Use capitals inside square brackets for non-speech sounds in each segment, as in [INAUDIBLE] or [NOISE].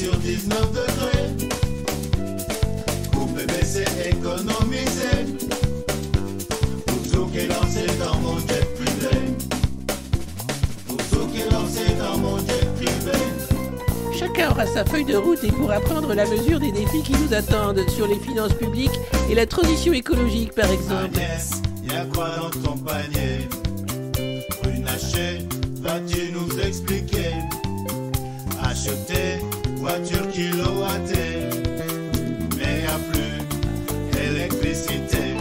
Sur 19 degrés. Coupé, mais c'est économisé. Pour qui est lancé dans mon jet privé. Pour qui est lancé dans mon jet privé. Chacun aura sa feuille de route et pourra prendre la mesure des défis qui nous attendent sur les finances publiques et la transition écologique par exemple. Agnès, y a quoi dans ton panier? Runacher, vas-tu nous expliquer? Acheter voiture kilowattée, mais y a plus électricité.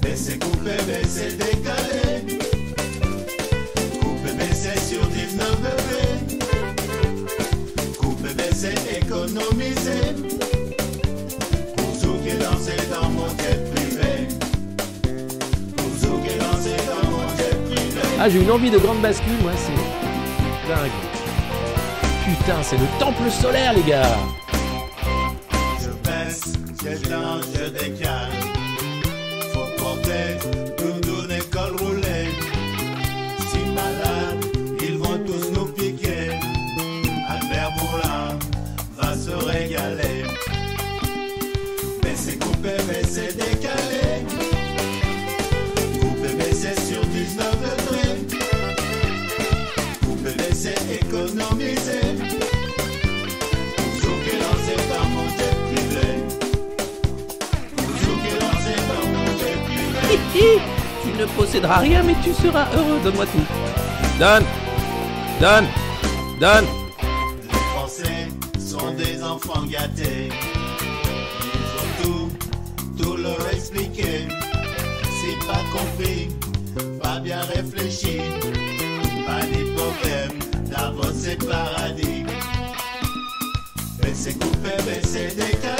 Baisser, couper, baisser, décaler. Couper, baisser sur 19 degrés. Couper, baisser, économiser. Bouzou qui est lancé dans mon jet privé. Bouzou qui lancé dans mon jet privé. Ah, j'ai une envie de grande bascule, moi, c'est dingue. Putain, c'est le temple solaire, les gars. Je baisse. Posséderas rien, mais tu seras heureux. Donne-moi tout. Donne Donne Donne Les Français sont des enfants gâtés. Ils ont tout, tout leur expliqué. C'est pas compris, pas bien réfléchi. Pas ni problème, d'abord c'est paradis. Baisser, couper, baisser, décaler.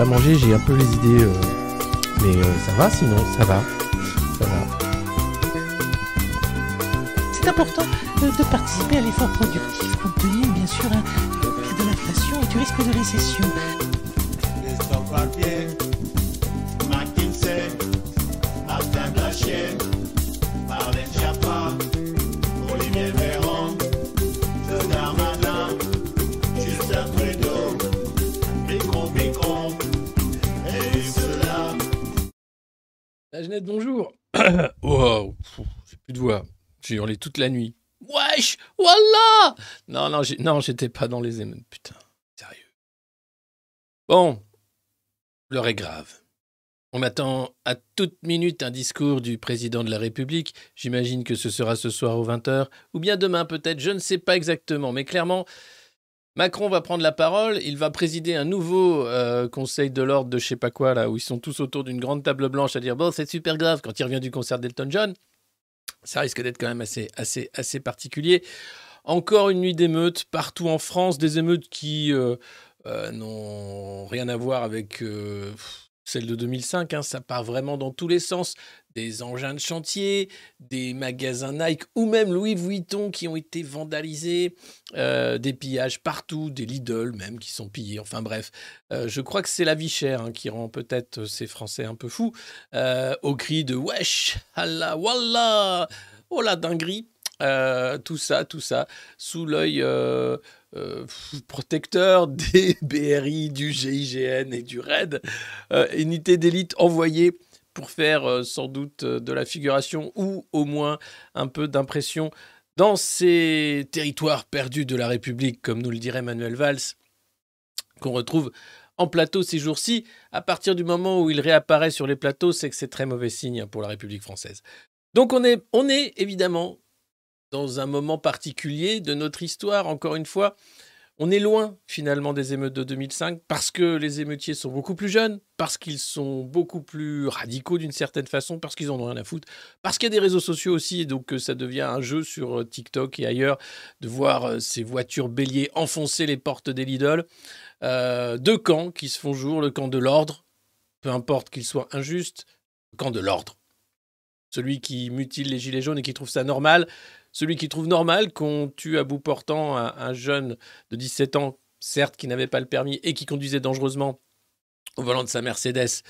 Pas mangé, j'ai un peu les idées. euh, Mais euh, ça va sinon, ça va. Ça va. C'est important euh, de participer à l'effort productif compte tenu, bien sûr, hein, de l'inflation et du risque de récession. J'ai hurlé toute la nuit. Wesh Wallah Non, non, non, j'étais pas dans les émeutes, putain. Sérieux. Bon, l'heure est grave. On m'attend à toute minute un discours du président de la République. J'imagine que ce sera ce soir aux 20h, ou bien demain peut-être, je ne sais pas exactement. Mais clairement, Macron va prendre la parole, il va présider un nouveau euh, conseil de l'ordre de je sais pas quoi, là, où ils sont tous autour d'une grande table blanche à dire Bon, c'est super grave quand il revient du concert d'Elton John. Ça risque d'être quand même assez, assez, assez particulier. Encore une nuit d'émeutes partout en France, des émeutes qui euh, euh, n'ont rien à voir avec euh, celle de 2005, hein, ça part vraiment dans tous les sens. Des engins de chantier, des magasins Nike ou même Louis Vuitton qui ont été vandalisés, euh, des pillages partout, des Lidl même qui sont pillés. Enfin bref, euh, je crois que c'est la vie chère hein, qui rend peut-être ces Français un peu fous. euh, au cri de wesh, Allah, wallah, oh la dinguerie. Euh, tout ça, tout ça, sous l'œil euh, euh, protecteur des [LAUGHS] BRI, du GIGN et du RAID, euh, unité d'élite envoyée pour faire euh, sans doute euh, de la figuration ou au moins un peu d'impression dans ces territoires perdus de la République, comme nous le dirait Manuel Valls, qu'on retrouve en plateau ces jours-ci. À partir du moment où il réapparaît sur les plateaux, c'est que c'est très mauvais signe pour la République française. Donc on est, on est évidemment dans un moment particulier de notre histoire, encore une fois. On est loin finalement des émeutes de 2005 parce que les émeutiers sont beaucoup plus jeunes, parce qu'ils sont beaucoup plus radicaux d'une certaine façon, parce qu'ils en ont rien à foutre, parce qu'il y a des réseaux sociaux aussi et donc euh, ça devient un jeu sur euh, TikTok et ailleurs de voir euh, ces voitures béliers enfoncer les portes des Lidl. Deux camps qui se font jour, le camp de l'ordre, peu importe qu'il soit injuste, le camp de l'ordre. Celui qui mutile les gilets jaunes et qui trouve ça normal, celui qui trouve normal qu'on tue à bout portant un, un jeune de 17 ans, certes qui n'avait pas le permis et qui conduisait dangereusement au volant de sa Mercedes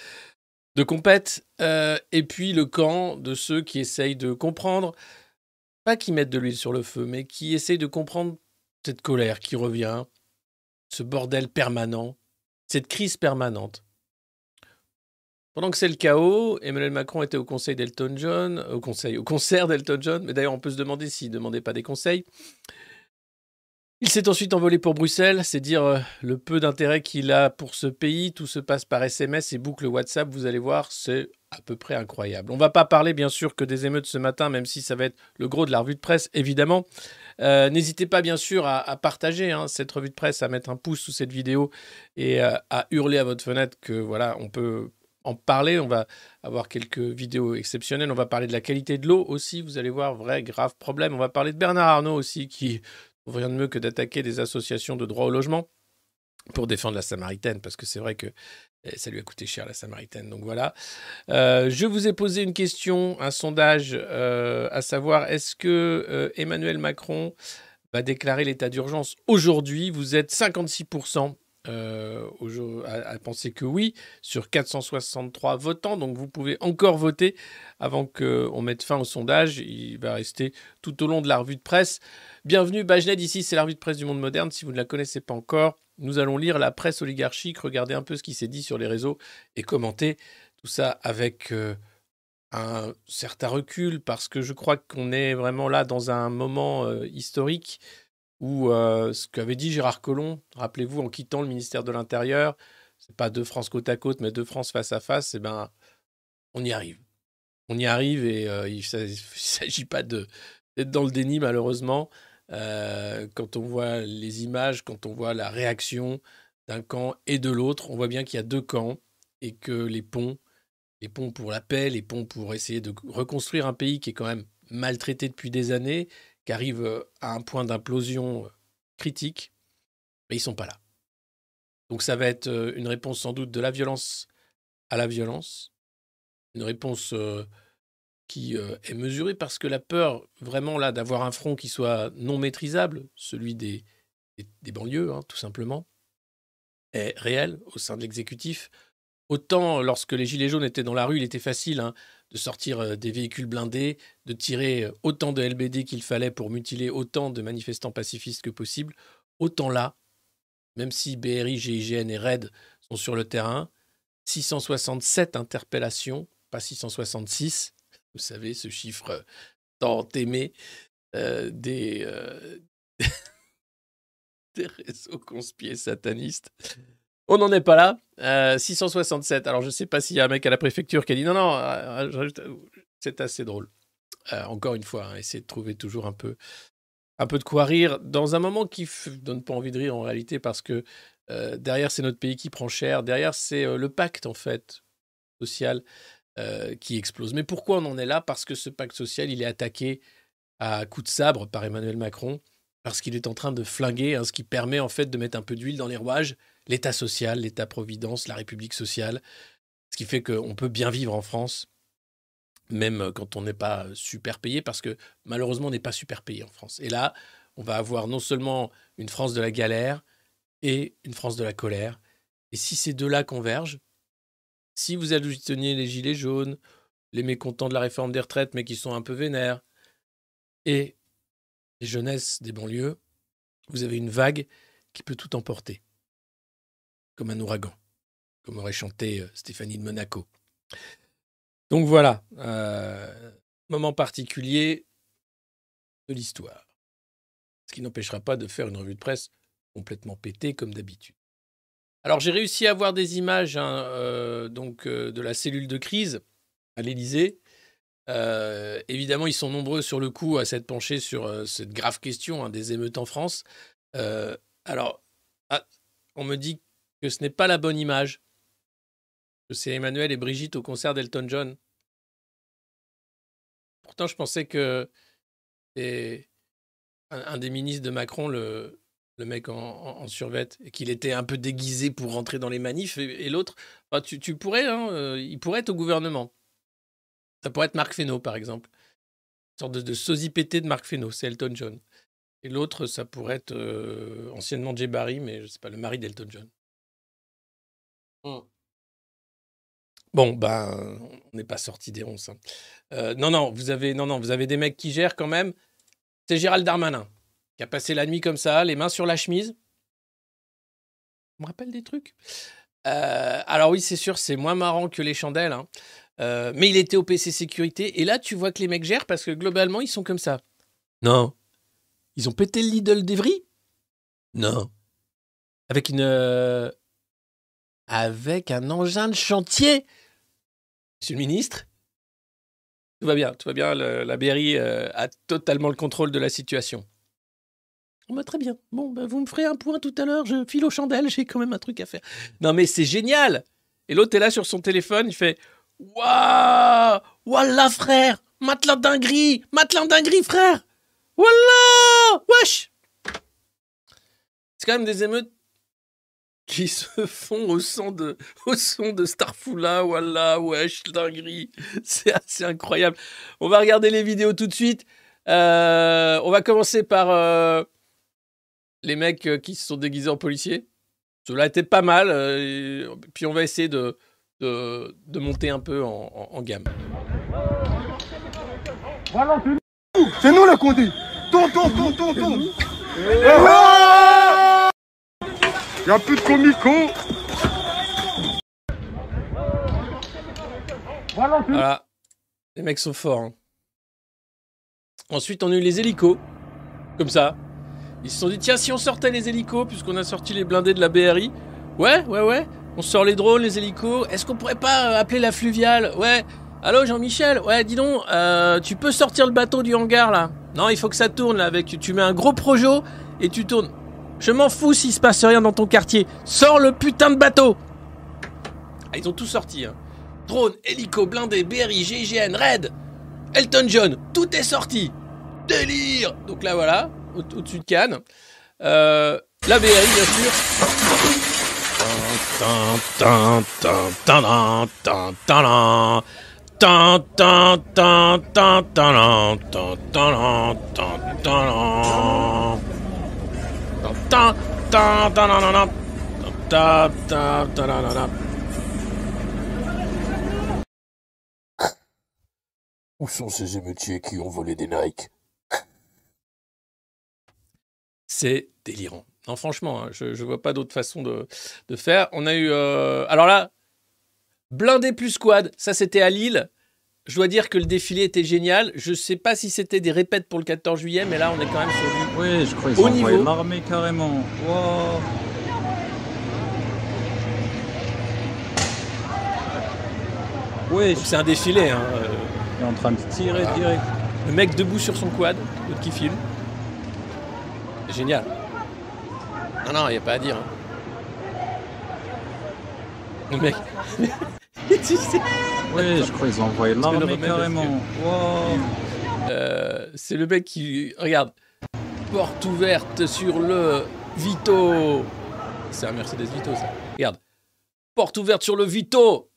de compète, euh, et puis le camp de ceux qui essayent de comprendre, pas qui mettent de l'huile sur le feu, mais qui essayent de comprendre cette colère qui revient, ce bordel permanent, cette crise permanente. Pendant que c'est le chaos, Emmanuel Macron était au conseil d'Elton John, au conseil, au concert d'Elton John, mais d'ailleurs on peut se demander s'il ne demandait pas des conseils. Il s'est ensuite envolé pour Bruxelles, c'est dire euh, le peu d'intérêt qu'il a pour ce pays. Tout se passe par SMS et boucle WhatsApp, vous allez voir, c'est à peu près incroyable. On va pas parler bien sûr que des émeutes ce matin, même si ça va être le gros de la revue de presse, évidemment. Euh, N'hésitez pas bien sûr à, à partager hein, cette revue de presse, à mettre un pouce sous cette vidéo et euh, à hurler à votre fenêtre que voilà, on peut en parler. On va avoir quelques vidéos exceptionnelles. On va parler de la qualité de l'eau aussi. Vous allez voir, vrai grave problème. On va parler de Bernard Arnault aussi, qui trouve rien de mieux que d'attaquer des associations de droit au logement pour défendre la Samaritaine, parce que c'est vrai que eh, ça lui a coûté cher la Samaritaine. Donc voilà. Euh, je vous ai posé une question, un sondage, euh, à savoir est-ce que euh, Emmanuel Macron va déclarer l'état d'urgence aujourd'hui? Vous êtes 56% euh, à penser que oui, sur 463 votants. Donc vous pouvez encore voter avant qu'on mette fin au sondage. Il va rester tout au long de la revue de presse. Bienvenue, Bajned, ici c'est la revue de presse du monde moderne. Si vous ne la connaissez pas encore, nous allons lire la presse oligarchique, regarder un peu ce qui s'est dit sur les réseaux et commenter tout ça avec euh, un certain recul parce que je crois qu'on est vraiment là dans un moment euh, historique où euh, ce qu'avait dit Gérard Collomb, rappelez-vous, en quittant le ministère de l'Intérieur, c'est pas deux France côte à côte, mais deux France face à face, et ben on y arrive. On y arrive et euh, il ne [LAUGHS] s'agit pas d'être dans le déni, malheureusement. Euh, quand on voit les images, quand on voit la réaction d'un camp et de l'autre, on voit bien qu'il y a deux camps et que les ponts, les ponts pour la paix, les ponts pour essayer de reconstruire un pays qui est quand même maltraité depuis des années, qui arrive euh, à un point d'implosion euh, critique, mais ils sont pas là. Donc ça va être euh, une réponse sans doute de la violence à la violence, une réponse qui est mesurée parce que la peur vraiment là d'avoir un front qui soit non maîtrisable, celui des banlieues hein, tout simplement, est réelle au sein de l'exécutif. Autant lorsque les Gilets jaunes étaient dans la rue, il était facile hein, de sortir euh, des véhicules blindés, de tirer euh, autant de LBD qu'il fallait pour mutiler autant de manifestants pacifistes que possible. Autant là, même si BRI, GIGN et RAID sont sur le terrain, 667 interpellations, pas 666, [LAUGHS] vous savez, ce chiffre euh, tant aimé des, [LAUGHS] des réseaux conspiés satanistes. On n'en est pas là. Euh, 667. Alors, je ne sais pas s'il y a un mec à la préfecture qui a dit non, non, euh, rajoute- c'est assez drôle. Euh, encore une fois, hein, essayer de trouver toujours un peu, un peu de quoi rire dans un moment qui ne donne pas envie de rire en réalité parce que euh, derrière, c'est notre pays qui prend cher. Derrière, c'est euh, le pacte, social euh, qui explose. Mais pourquoi on en est là? Parce que ce pacte social, il est attaqué à coups de sabre par Emmanuel Macron, parce qu'il est en train de flinguer hein, ce qui permet en fait de mettre un peu d'huile dans les rouages, l'État social, l'État-providence, la République sociale. Ce qui fait qu'on peut bien vivre en France, même quand on n'est pas super payé, parce que malheureusement, on n'est pas super payé en France. Et là, on va avoir non seulement une France de la galère et une France de la colère. Et si ces deux-là convergent, si vous ajoutez les gilets jaunes, les mécontents de la réforme des retraites, mais qui sont un peu vénères, et les jeunesses des banlieues, vous avez une vague qui peut tout emporter, comme un ouragan, comme aurait chanté euh, Stéphanie de Monaco. Donc voilà, euh, moment particulier de l'histoire. Ce qui n'empêchera pas de faire une revue de presse complètement pétée comme d'habitude. Alors j'ai réussi à avoir des images hein, euh, donc, de la cellule de crise à l'Élysée. évidemment, ils sont nombreux sur le coup à s'être penchés sur cette grave question hein, des émeutes en France. alors, ah, on me dit que ce n'est pas la bonne image. C'est Emmanuel et Brigitte au concert d'Elton John. Pourtant, je pensais que c'est un, des ministres de Macron, le, mec en, en, survette, et qu'il était un peu déguisé pour rentrer dans les manifs, et, l'autre, tu, tu, pourrais, hein, il pourrait être au gouvernement. Ça pourrait être Marc Fesneau, par exemple. Une sorte de, sosie pété de Marc Fesneau, c'est Elton John. Et l'autre, ça pourrait être euh, anciennement Jay Barry, mais je sais pas, le mari d'Elton John. Mmh. Bon, ben, on n'est pas sorti des ronces. Hein. Euh, non, non, vous avez, non, non, vous avez des mecs qui gèrent quand même. C'est Gérald Darmanin qui a passé la nuit comme ça, les mains sur la chemise. Ça me rappelle des trucs. Euh, alors oui, c'est sûr, c'est moins marrant que les chandelles. Hein. mais il était au PC sécurité. Et là, tu vois que les mecs gèrent parce que globalement, ils sont comme ça. Non, ils ont pété le Lidl d'Evry? Non. Avec une. Avec un engin de chantier. Monsieur le ministre? Tout va bien, tout va bien. la BRI euh, a totalement le contrôle de la situation. Bah, très bien. Bon, bah, vous me ferez un point tout à l'heure. Je file aux chandelles, j'ai quand même un truc à faire. Non, mais c'est génial! Et l'autre est là sur son téléphone, il fait Waouh Wallah, frère! Matelas dinguerie! Matelas dinguerie, frère! Voilà Wesh! C'est quand même des émeutes qui se font au son de, au son de Starfoula, voilà, wesh, dinguerie. C'est assez incroyable. On va regarder les vidéos tout de suite. Euh, on va commencer par euh, les mecs euh, qui se sont déguisés en policiers. Cela était pas mal. puis on va essayer de, de, monter un peu en, gamme. Voilà, c'est nous le conduit Tourne, tourne, tourne, tourne, tourne Y'a plus de comico Voilà, les mecs sont forts. Hein. Ensuite, on a eu les hélicos, comme ça. Ils se sont dit, tiens, si on sortait les hélicos, puisqu'on a sorti les blindés de la BRI. Ouais, ouais, ouais. On sort les drones, les hélicos. Est-ce qu'on pourrait pas appeler la fluviale? Ouais. Allô Jean-Michel? Ouais, dis donc, euh, tu peux sortir le bateau du hangar là Non, il faut que ça tourne là avec. Tu mets un gros projo et tu tournes. Je m'en fous s'il se passe rien dans ton quartier. Sors le putain de bateau ah, Ils ont tout sorti. Hein. Drone, hélico, blindé, BRI, GIGN, Red, Elton John, tout est sorti. Délire Donc là voilà, au-dessus de Cannes. Euh, la BRI bien sûr. Où sont ces émeutiers qui ont volé des Nike? C'est délirant. Non, franchement, je ne vois pas d'autre façon de, faire. On a eu. Alors là, Blindé plus squad, ça c'était à Lille. Je dois dire que le défilé était génial. Je sais pas si c'était des répètes pour le 14 juillet, mais là on est quand même sur du Oui, je crois qu'ils ont niveau. l'armée carrément. Wow. Oui, c'est un défilé. Hein. Il est en train de tirer direct. Le mec debout sur son quad, l'autre qui filme. C'est génial. Non, non, il n'y a pas à dire. Hein. Le mec. [LAUGHS] Oui, je crois qu'ils ont envoyé l'armée carrément. Euh, c'est le mec qui. Regarde. Porte ouverte sur le Vito. C'est un Mercedes Vito, ça. Regarde. Porte ouverte sur le Vito.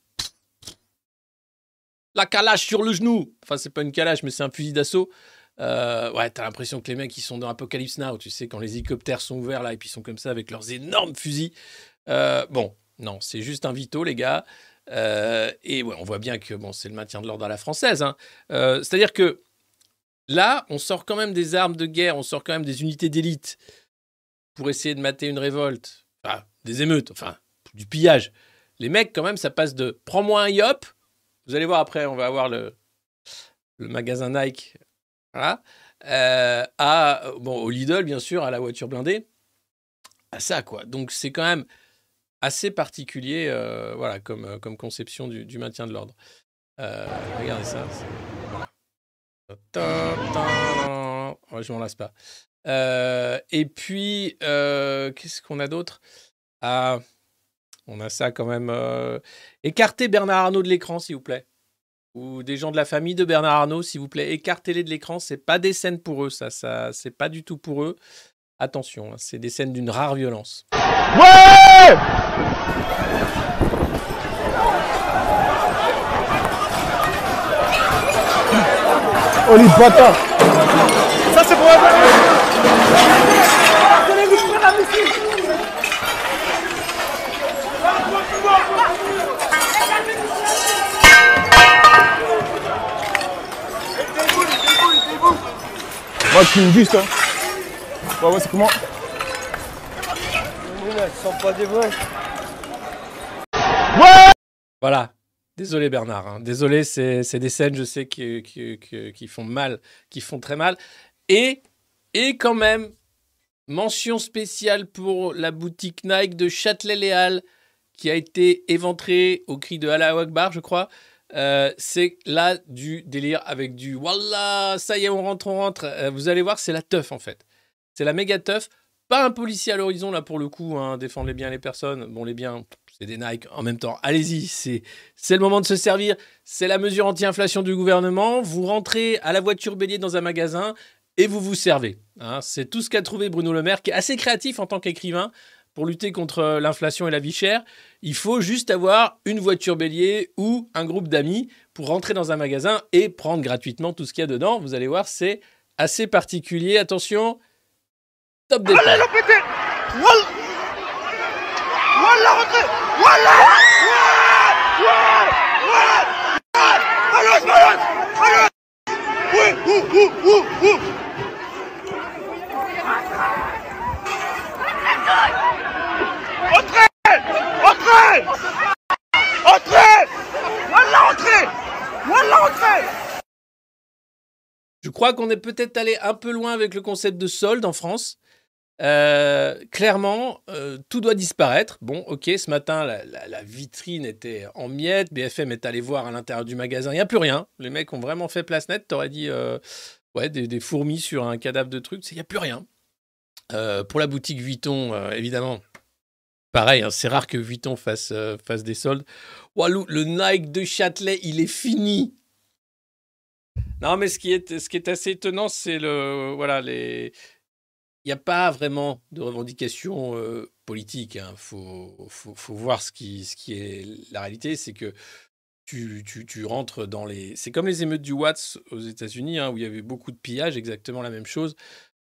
La calache sur le genou. Enfin, c'est pas une calache, mais c'est un fusil d'assaut. Euh, ouais, t'as l'impression que les mecs, ils sont dans Apocalypse Now, tu sais, quand les hélicoptères sont ouverts là, et puis ils sont comme ça avec leurs énormes fusils. Euh, bon, non, c'est juste un vito, les gars. Euh, et ouais, on voit bien que bon, c'est le maintien de l'ordre à la française. Hein. C'est-à-dire que là, on sort quand même des armes de guerre, on sort quand même des unités d'élite pour essayer de mater une révolte, des émeutes, enfin, du pillage. Les mecs, quand même, ça passe de prends-moi un yop. Vous allez voir après, on va avoir le, le magasin Nike. Euh, à, bon, au Lidl, bien sûr, à la voiture blindée. À ça, quoi. Donc, c'est quand même assez particulier, euh, voilà, comme, euh, comme conception du, maintien de l'ordre. regardez ça. Je m'en lasse pas. et puis, qu'est-ce qu'on a d'autre? Ah, on a ça quand même. Euh... Écartez Bernard Arnault de l'écran, s'il vous plaît. Ou des gens de la famille de Bernard Arnault, s'il vous plaît. Écartez-les de l'écran. C'est pas des scènes pour eux, ça. ça c'est pas du tout pour eux. Attention, hein, c'est des scènes d'une rare violence. Ouais Oh les bâtards Ça c'est pour Moi, je suis une buste. Ouais, ouais, c'est comment pas Ouais Voilà. Désolé Bernard, hein. désolé, c'est des scènes, je sais, qui, font mal, qui font très mal. Et, et quand même, mention spéciale pour la boutique Nike de Châtelet-Léal, qui a été éventrée au cri de Allah Akbar, je crois. Euh, c'est là du délire avec du Wallah, ça y est, on rentre, on rentre. Euh, vous allez voir, c'est la teuf en fait. C'est la méga teuf. Pas un policier à l'horizon là pour le coup, hein, défendre les biens les personnes. Bon, les biens, c'est des Nike en même temps. Allez-y, c'est, le moment de se servir. C'est la mesure anti-inflation du gouvernement. Vous rentrez à la voiture bélier dans un magasin et vous vous servez. Hein. C'est tout ce qu'a trouvé Bruno Le Maire, qui est assez créatif en tant qu'écrivain pour lutter contre l'inflation et la vie chère, il faut juste avoir une voiture bélier ou un groupe d'amis pour rentrer dans un magasin et prendre gratuitement tout ce qu'il y a dedans. Vous allez voir, c'est assez particulier. Attention, top départ. Entrez. Entrez. Voilà, entrez Voilà, entrez Je crois qu'on est peut-être allé un peu loin avec le concept de solde en France. Euh, clairement, euh, tout doit disparaître. Bon, ok, ce matin, la, vitrine était en miettes. BFM est allé voir à l'intérieur du magasin. Il n'y a plus rien. Les mecs ont vraiment fait place nette. T'aurais dit, euh, ouais, des, fourmis sur un cadavre de trucs. Il n'y a plus rien. pour la boutique Vuitton, évidemment, Pareil, hein, c'est rare que Vuitton fasse, fasse des soldes. Walou, le Nike de Châtelet, il est fini. Non, mais ce qui est, ce qui est assez étonnant, c'est le. Voilà, les. Il n'y a pas vraiment de revendication euh, politique. Il hein. faut, voir ce qui, est la réalité. C'est que tu, rentres dans les. C'est comme les émeutes du Watts aux États-Unis, hein, où il y avait beaucoup de pillages, exactement la même chose.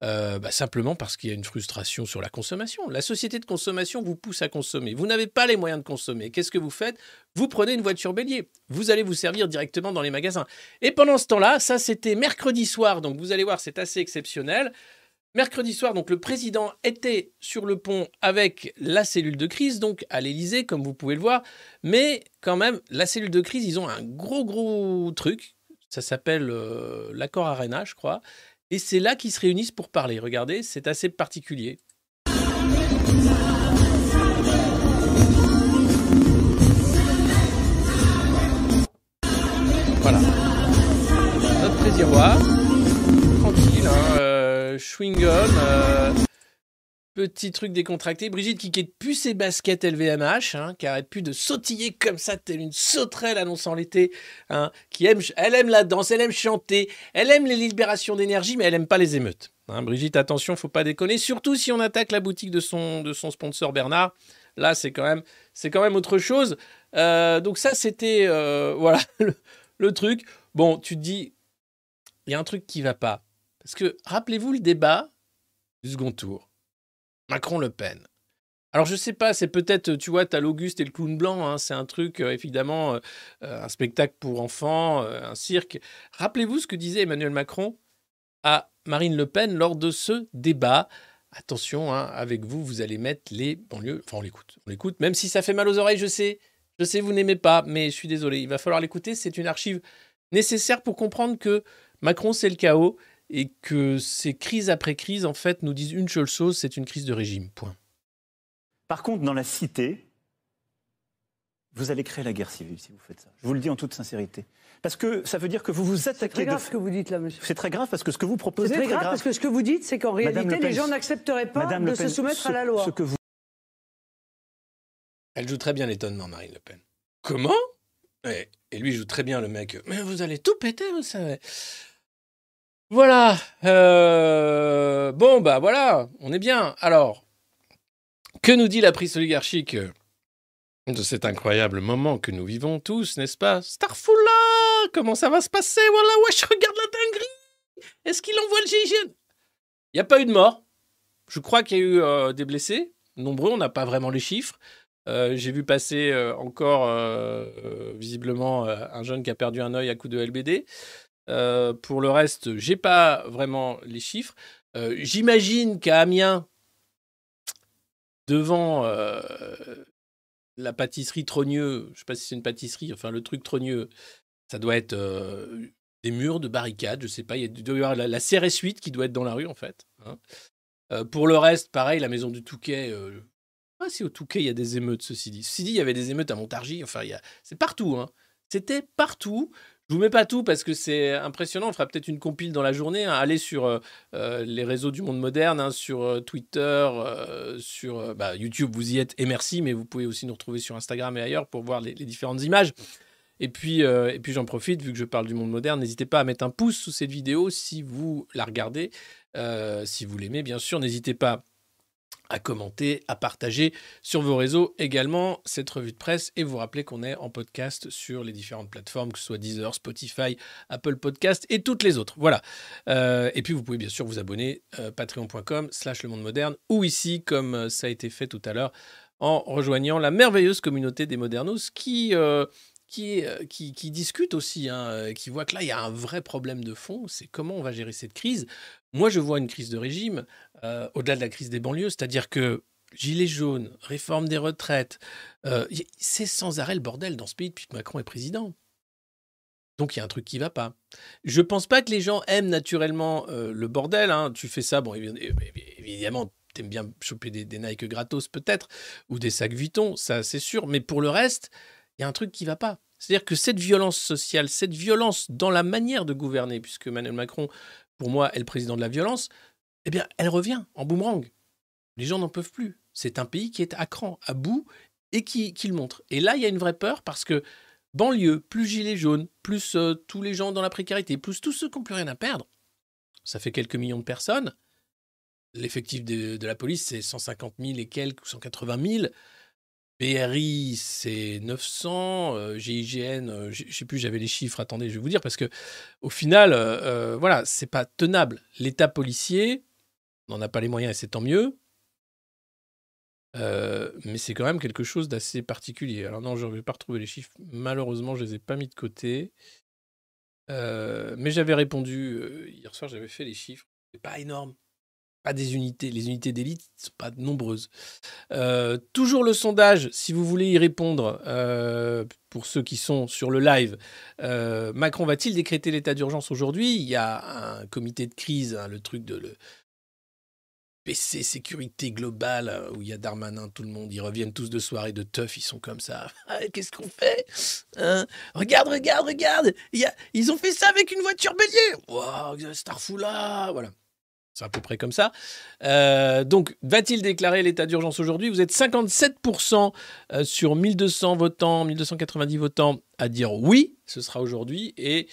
Euh, bah, simplement parce qu'il y a une frustration sur la consommation. La société de consommation vous pousse à consommer. Vous n'avez pas les moyens de consommer. Qu'est-ce que vous faites? Vous prenez une voiture bélier. Vous allez vous servir directement dans les magasins. Et pendant ce temps-là, ça c'était mercredi soir, donc vous allez voir, c'est assez exceptionnel. Mercredi soir, donc le président était sur le pont avec la cellule de crise, donc à l'Elysée, comme vous pouvez le voir. Mais quand même, la cellule de crise, ils ont un gros gros truc. Ça s'appelle euh, l'accord Arena, je crois. Et c'est là qu'ils se réunissent pour parler. Regardez, c'est assez particulier. Voilà. Notre président, chewing-gum, euh, Petit truc décontracté. Brigitte qui quitte plus ses baskets LVMH, hein, qui arrête plus de sautiller comme ça, telle une sauterelle annonçant l'été, hein, qui aime, elle aime la danse, elle aime chanter, elle aime les libérations d'énergie, mais elle aime pas les émeutes. Hein. Brigitte, attention, faut pas déconner, surtout si on attaque la boutique de son, de son sponsor Bernard. Là, c'est quand même, c'est quand même autre chose. Euh, donc ça, c'était, euh, [LAUGHS] voilà, le truc. Bon, tu te dis, il y a un truc qui va pas. Parce que rappelez-vous le débat du second tour. Macron-Le Pen. Alors je sais pas, c'est peut-être, tu vois, t'as l'Auguste et le clown blanc, hein, c'est un truc, euh, évidemment, euh, euh, un spectacle pour enfants, un cirque. Rappelez-vous ce que disait Emmanuel Macron à Marine Le Pen lors de ce débat. Attention, hein, avec vous, vous allez mettre les banlieues. Enfin, on l'écoute, on l'écoute, même si ça fait mal aux oreilles, je sais. Je sais, vous n'aimez pas, mais je suis désolé. Il va falloir l'écouter. C'est une archive nécessaire pour comprendre que Macron, c'est le chaos et que ces crises après crise, en fait, nous disent une seule chose c'est une crise de régime. Point. Par contre, dans la cité, vous allez créer la guerre civile si vous faites ça. Je vous le dis en toute sincérité. Parce que ça veut dire que vous vous C'est attaquez. très grave de- ce que vous dites là, monsieur. C'est très grave parce que ce que vous C'est proposez très est grave parce que ce que vous dites, c'est qu'en Madame réalité, Le Pen, les gens n'accepteraient pas Madame de Le se Pen, soumettre ce- à la loi. Ce que vous Elle joue très bien l'étonnement, Marine Le Pen. Comment? Et, et lui joue très bien le mec. Mais vous allez tout péter, vous savez. Voilà. euh, Bon, bah voilà, on est bien. Alors, que nous dit la prise oligarchique de cet incroyable moment que nous vivons tous, n'est-ce pas? Starfoula Comment ça va se passer? Voilà, wesh, regarde la dinguerie Est-ce qu'il envoie le GIGN Il n'y a pas eu de mort. Je crois qu'il y a eu euh, des blessés. Nombreux, on n'a pas vraiment les chiffres. Euh, J'ai vu passer euh, encore, euh, euh, visiblement, euh, un jeune qui a perdu un œil à coup de LBD. Euh, pour le reste, j'ai pas vraiment les chiffres. Euh, J'imagine qu'à Amiens, devant euh, la pâtisserie Trogneux, je sais pas si c'est une pâtisserie, enfin le truc Trogneux, ça doit être des murs de barricades, je sais pas, il y a- doit y avoir la, la CRS 8 qui doit être dans la rue en fait. hein. Pour le reste, pareil, la maison du Touquet, pas si au Touquet il y a des émeutes, ceci dit. Ceci dit, il y avait des émeutes à Montargis, enfin, a... c'est partout. Hein. C'était partout. Je vous mets pas tout parce que c'est impressionnant. On fera peut-être une compile dans la journée. hein. Allez sur euh, euh, les réseaux du monde moderne, hein, sur euh, Twitter, sur bah, YouTube, vous y êtes et merci, mais vous pouvez aussi nous retrouver sur Instagram et ailleurs pour voir les, différentes images. Et puis, et puis j'en profite, vu que je parle du monde moderne, n'hésitez pas à mettre un pouce sous cette vidéo si vous la regardez. Si vous l'aimez, bien sûr, n'hésitez pas à commenter, à partager sur vos réseaux également cette revue de presse et vous rappeler qu'on est en podcast sur les différentes plateformes, que ce soit Deezer, Spotify, Apple Podcast et toutes les autres. Voilà. Euh, et puis vous pouvez bien sûr vous abonner euh, patreon.com slash le monde moderne ou ici comme euh, ça a été fait tout à l'heure en rejoignant la merveilleuse communauté des modernos qui... qui, euh, qui, discute aussi, hein, euh, qui voit que là, il y a un vrai problème de fond, c'est comment on va gérer cette crise. Moi, je vois une crise de régime, euh, au-delà de la crise des banlieues, c'est-à-dire que Gilets jaunes, réforme des retraites, c'est sans arrêt le bordel dans ce pays depuis que Macron est président. Donc il y a un truc qui va pas. Je pense pas que les gens aiment naturellement le bordel. hein. Tu fais ça, bon, évi- évidemment, t'aimes bien choper des, des Nike gratos peut-être, ou des sacs Vuitton, ça c'est sûr. Mais pour le reste, il y a un truc qui va pas. C'est-à-dire que cette violence sociale, cette violence dans la manière de gouverner, puisque Emmanuel Macron, pour moi, est le président de la violence, eh bien, elle revient en boomerang. Les gens n'en peuvent plus. C'est un pays qui est à cran, à bout, et qui, le montre. Et là, il y a une vraie peur parce que banlieue, plus gilets jaunes, plus euh, tous les gens dans la précarité, plus tous ceux qui n'ont plus rien à perdre, ça fait quelques millions de personnes. L'effectif de, de la police, c'est 150 000 et quelques, ou 180 000. BRI, c'est 900. euh, GIGN, euh, je je sais plus, j'avais les chiffres. Attendez, je vais vous dire parce que au final, euh, euh, voilà, c'est pas tenable. L'État policier n'en a pas les moyens et c'est tant mieux. Euh, mais c'est quand même quelque chose d'assez particulier. Alors non, je ne vais pas retrouver les chiffres. Malheureusement, je les ai pas mis de côté. Euh, mais j'avais répondu euh, hier soir, j'avais fait les chiffres. C'est pas énorme. Pas des unités. Les unités d'élite ne sont pas nombreuses. Euh, toujours le sondage, si vous voulez y répondre, euh, pour ceux qui sont sur le live. Euh, Macron va-t-il décréter l'état d'urgence aujourd'hui? Il y a un comité de crise, hein, le truc de le PC sécurité globale, où il y a Darmanin, tout le monde, ils reviennent tous de soirée de teuf, ils sont comme ça. Ah, [LAUGHS] Qu'est-ce qu'on fait? Hein? Regarde, regarde, regarde Ils ont fait ça avec une voiture bélier Waouh, Starfoula Voilà. C'est à peu près comme ça. Euh, donc, va-t-il déclarer l'état d'urgence aujourd'hui? Vous êtes 57% euh, sur 1200 votants, 1290 votants à dire oui, ce sera aujourd'hui. Et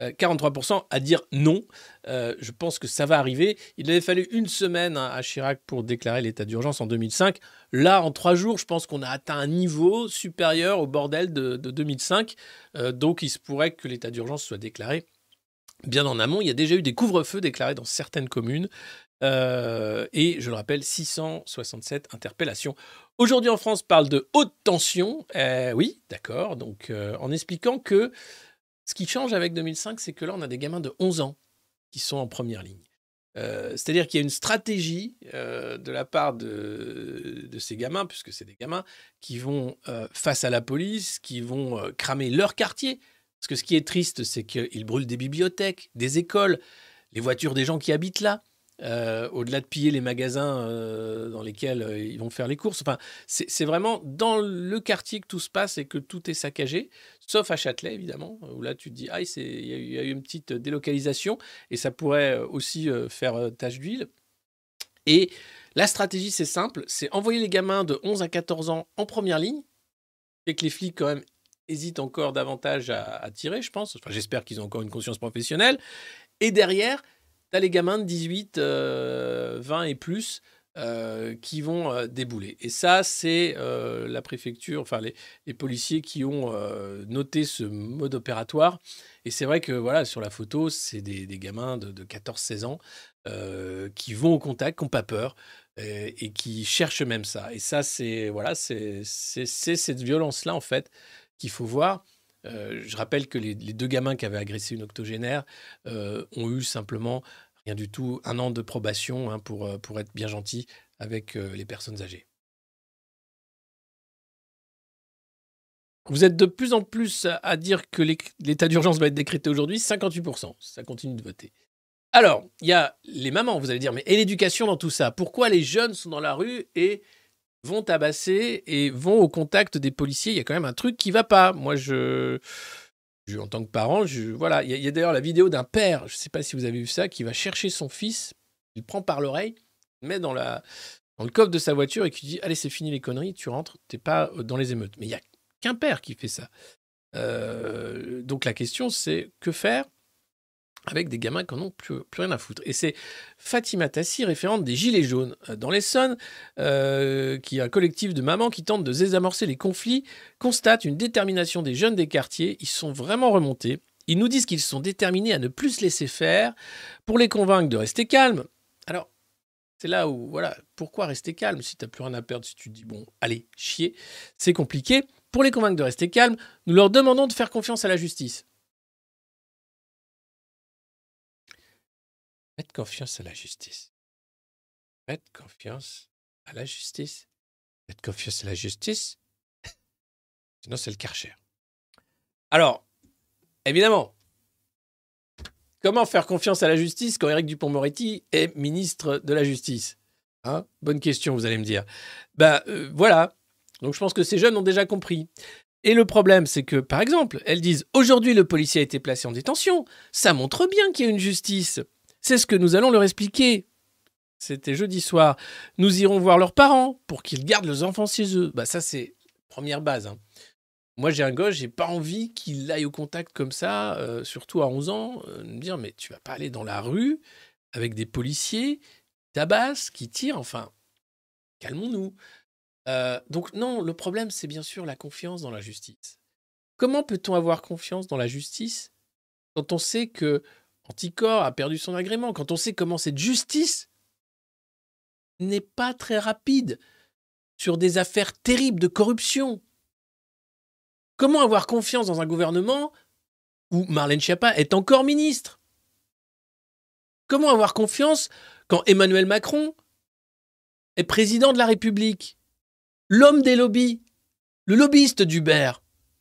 Euh, 43% à dire non. Euh, je pense que ça va arriver. Il avait fallu une semaine hein, à Chirac pour déclarer l'état d'urgence en 2005. Là, en trois jours, je pense qu'on a atteint un niveau supérieur au bordel de, de 2005. Euh, donc, il se pourrait que l'état d'urgence soit déclaré bien en amont. Il y a déjà eu des couvre-feux déclarés dans certaines communes. Euh, et je le rappelle, 667 interpellations. Aujourd'hui en France, parle de haute tension. Euh, oui, d'accord. Donc, euh, en expliquant que ce qui change avec 2005, c'est que là, on a des gamins de 11 ans qui sont en première ligne. Euh, C'est-à-dire qu'il y a une stratégie de la part de, ces gamins, puisque c'est des gamins qui vont face à la police, qui vont cramer leur quartier. Parce que ce qui est triste, c'est qu'ils brûlent des bibliothèques, des écoles, les voitures des gens qui habitent là. Euh, au-delà de piller les magasins euh, dans lesquels euh, ils vont faire les courses. Enfin, c'est vraiment dans le quartier que tout se passe et que tout est saccagé, sauf à Châtelet, évidemment, où là tu te dis, ah, il y, a eu- une petite délocalisation et ça pourrait aussi faire tache d'huile. Et la stratégie, c'est simple, c'est envoyer les gamins de 11 à 14 ans en première ligne, et que les flics, quand même, hésitent encore davantage à, tirer, je pense. Enfin, j'espère qu'ils ont encore une conscience professionnelle. Et derrière, tu as les gamins de 18, euh, 20 et plus euh, qui vont euh, débouler. Et ça, c'est euh, la préfecture, enfin les, policiers qui ont noté ce mode opératoire. Et c'est vrai que voilà, sur la photo, c'est des, gamins de, de 14-16 ans qui vont au contact, qui n'ont pas peur et qui cherchent même ça. Et ça, c'est voilà, c'est cette violence-là, en fait, qu'il faut voir. Euh, je rappelle que les, deux gamins qui avaient agressé une octogénaire euh, ont eu simplement rien du tout un an de probation hein, pour, euh, pour être bien gentils avec les personnes âgées. Vous êtes de plus en plus à- dire que l'é- l'état d'urgence va être décrété aujourd'hui, 58%. Ça continue de voter. Alors, il y a les mamans, vous allez dire, mais et l'éducation dans tout ça? Pourquoi les jeunes sont dans la rue et vont tabasser et vont au contact des policiers Il y a quand même un truc qui va pas. Moi, je, je en tant que parent, je, voilà, il y a, d'ailleurs la vidéo d'un père, je ne sais pas si vous avez vu ça, qui va chercher son fils, il prend par l'oreille, le met dans, la, dans le coffre de sa voiture et qui dit Allez, c'est fini les conneries, tu rentres, t'es pas dans les émeutes. Mais il n'y a qu'un père qui fait ça. Euh, donc la question, c'est que faire avec des gamins qui n'en ont plus, rien à foutre. Et c'est Fatima Tassi, référente des Gilets jaunes euh, dans l'Essonne, euh, qui est un collectif de mamans qui tentent de désamorcer les conflits, constate une détermination des jeunes des quartiers. Ils sont vraiment remontés. Ils nous disent qu'ils sont déterminés à ne plus se laisser faire pour les convaincre de rester calmes. Alors, c'est là où, voilà, pourquoi rester calme si tu n'as plus rien à perdre, si tu dis, bon, allez, chier, c'est compliqué. Pour les convaincre de rester calmes, nous leur demandons de faire confiance à la justice. Faites confiance à la justice. Faites confiance à la justice. Faites confiance à la justice. [LAUGHS] Sinon, c'est le Karcher. Alors, évidemment, comment faire confiance à la justice quand Éric Dupont-Moretti est ministre de la Justice Hein? Bonne question, vous allez me dire. Ben euh, voilà. Donc je pense que ces jeunes ont déjà compris. Et le problème, c'est que, par exemple, elles disent aujourd'hui le policier a été placé en détention. Ça montre bien qu'il y a une justice. C'est ce que nous allons leur expliquer. C'était jeudi soir. Nous irons voir leurs parents pour qu'ils gardent leurs enfants chez eux. Bah ça, c'est première base. hein. Moi, j'ai un gosse, j'ai pas envie qu'il aille au contact comme ça, euh, surtout à 11 ans, euh, me dire mais tu vas pas aller dans la rue avec des policiers tabassent, qui tirent, enfin, calmons-nous. Euh, donc non, le problème, c'est bien sûr la confiance dans la justice. Comment peut-on avoir confiance dans la justice quand on sait que Anticor a perdu son agrément, quand on sait comment cette justice n'est pas très rapide sur des affaires terribles de corruption Comment avoir confiance dans un gouvernement où Marlène Schiappa est encore ministre? Comment avoir confiance quand Emmanuel Macron est président de la République? L'homme des lobbies, le lobbyiste d'Uber,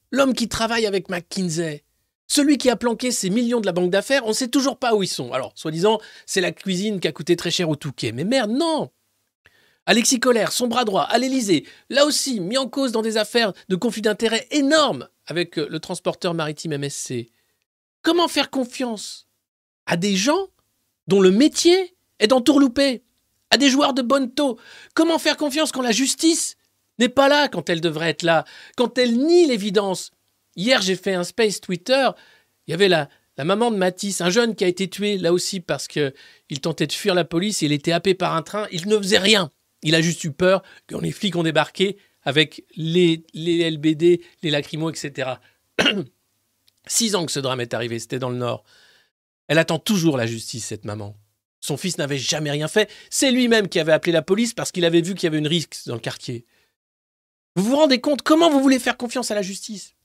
l'homme qui travaille avec McKinsey, celui qui a planqué ses millions de la banque d'affaires, on ne sait toujours pas où ils sont. Alors, soi-disant, c'est la cuisine qui a coûté très cher au Touquet. Mais merde, non Alexis Collère, son bras droit, à l'Élysée, là aussi mis en cause dans des affaires de conflit d'intérêts énormes avec euh, le transporteur maritime MSC. Comment faire confiance à des gens dont le métier est d'entourlouper À des joueurs de bonne taux? Comment faire confiance quand la justice n'est pas là quand elle devrait être là Quand elle nie l'évidence Hier, j'ai fait un space Twitter, il y avait la, La maman de Matisse, un jeune qui a été tué là aussi parce qu'il tentait de fuir la police il était happé par un train, il ne faisait rien. Il a juste eu peur quand les flics ont débarqué avec les, les LBD, les lacrymos, etc. [CLEARS THROAT] Six ans que ce drame est arrivé, c'était dans le Nord. Elle attend toujours la justice, cette maman. Son fils n'avait jamais rien fait. C'est lui-même qui avait appelé la police parce qu'il avait vu qu'il y avait une risque dans le quartier. Vous vous rendez compte comment vous voulez faire confiance à la justice?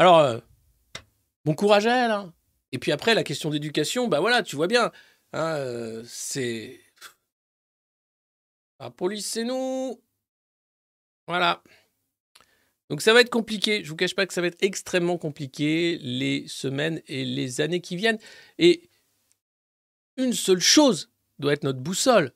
Alors, euh, bon courage à elle. hein. Et puis après, la question d'éducation, bah voilà, tu vois bien. hein, euh, c'est. La police, c'est nous. Voilà. Donc ça va être compliqué. Je vous cache pas que ça va être extrêmement compliqué les semaines et les années qui viennent. Et une seule chose doit être notre boussole.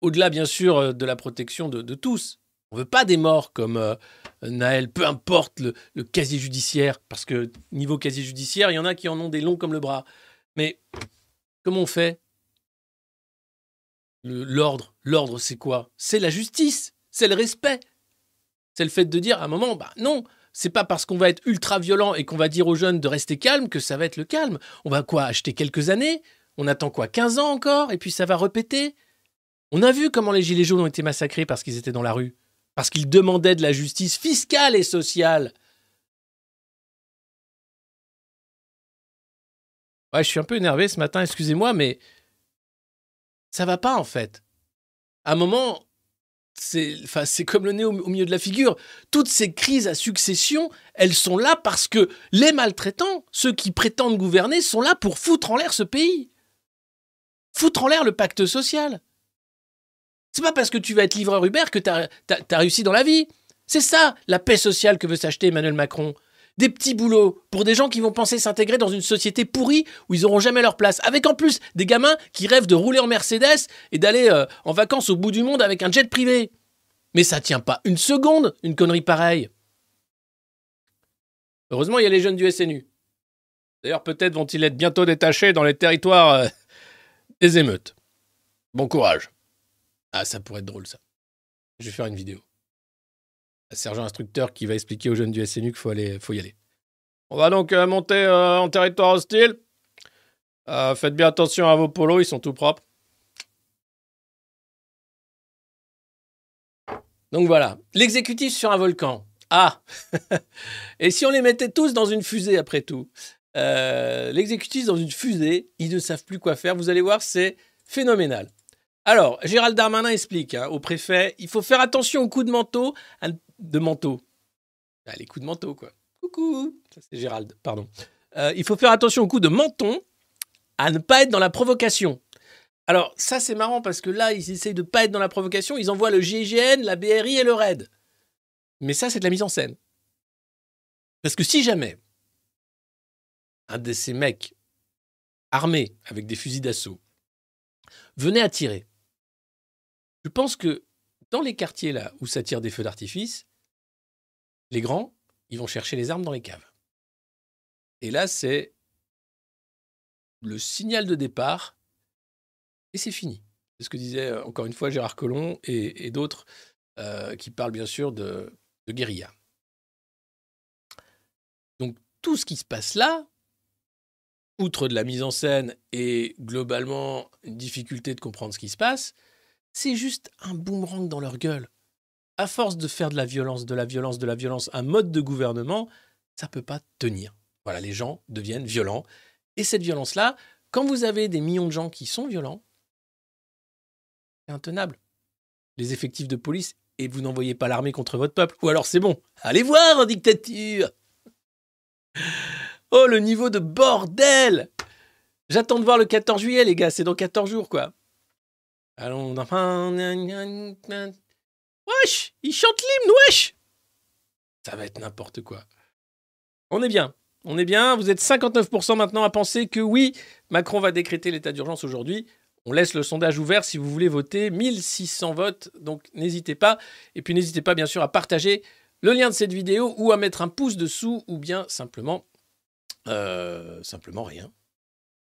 Au-delà, bien sûr, euh, de la protection de, tous. On veut pas des morts comme Naël, peu importe le, casier judiciaire, parce que niveau casier judiciaire, il y en a qui en ont des longs comme le bras. Mais comment on fait? L'ordre, l'ordre, c'est quoi? C'est la justice, c'est le respect. C'est le fait de dire à un moment, bah non, c'est pas parce qu'on va être ultra violent et qu'on va dire aux jeunes de rester calme que ça va être le calme. On va quoi Acheter quelques années? On attend quoi 15 ans encore? Et puis ça va répéter? On a vu comment les Gilets jaunes ont été massacrés parce qu'ils étaient dans la rue. Parce qu'ils demandaient de la justice fiscale et sociale. Ouais, je suis un peu énervé ce matin, excusez-moi, mais ça va pas en fait. À un moment, c'est enfin, comme le nez au milieu de la figure. Toutes ces crises à succession, elles sont là parce que les maltraitants, ceux qui prétendent gouverner, sont là pour foutre en l'air ce pays. Foutre en l'air le pacte social. C'est pas parce que tu vas être livreur Uber que tu as, réussi dans la vie. C'est ça, la paix sociale que veut s'acheter Emmanuel Macron. Des petits boulots pour des gens qui vont penser s'intégrer dans une société pourrie où ils auront jamais leur place. Avec en plus des gamins qui rêvent de rouler en Mercedes et d'aller euh, en vacances au bout du monde avec un jet privé. Mais ça tient pas une seconde, une connerie pareille. Heureusement, il y a les jeunes du SNU. D'ailleurs, peut-être vont-ils être bientôt détachés dans les territoires euh, des émeutes. Bon courage. Ah, ça pourrait être drôle, ça. Je vais faire une vidéo. Un sergent instructeur qui va expliquer aux jeunes du SNU qu'il faut, faut y aller. On va donc euh, monter euh, en territoire hostile. Euh, faites bien attention à vos polos, ils sont tout propres. Donc voilà, l'exécutif sur un volcan. Ah [LAUGHS] Et si on les mettait tous dans une fusée après tout? L'exécutif dans une fusée, ils ne savent plus quoi faire. Vous allez voir, c'est phénoménal. Alors, Gérald Darmanin explique hein, au préfet, il faut faire attention aux coups de manteau, ne- de manteau. Ah, les coups de manteau, quoi. Coucou, Ça, c'est Gérald, pardon. Euh, il faut faire attention aux coups de menton, à ne pas être dans la provocation. Alors, ça, c'est marrant parce que là, ils essayent de pas être dans la provocation, ils envoient le GIGN, la BRI et le RAID. Mais ça, c'est de la mise en scène. Parce que si jamais un de ces mecs armés avec des fusils d'assaut venait à tirer, je pense que dans les quartiers là où ça tire des feux d'artifice, les grands, ils vont chercher les armes dans les caves. Et là, c'est le signal de départ et c'est fini. C'est ce que disait euh, encore une fois Gérard Collomb et, d'autres euh, qui parlent bien sûr de guérilla. Donc tout ce qui se passe là, outre de la mise en scène et globalement une difficulté de comprendre ce qui se passe, c'est juste un boomerang dans leur gueule. À force de faire de la violence, de la violence, de la violence, un mode de gouvernement, ça peut pas tenir. Voilà, les gens deviennent violents. Et cette violence-là, quand vous avez des millions de gens qui sont violents, c'est intenable. Les effectifs de police, et vous n'envoyez pas l'armée contre votre peuple. Ou alors c'est bon, allez voir en dictature Oh, le niveau de bordel J'attends de voir le 14 juillet, les gars, c'est dans 14 jours, quoi. Allons. Wesh Il chante l'hymne, wesh Ça va être n'importe quoi. On est bien. On est bien. Vous êtes 59% maintenant à penser que oui, Macron va décréter l'état d'urgence aujourd'hui. On laisse le sondage ouvert si vous voulez voter. 1600 votes, donc n'hésitez pas. Et puis n'hésitez pas, bien sûr, à partager le lien de cette vidéo ou à mettre un pouce dessous ou bien simplement, euh, simplement rien.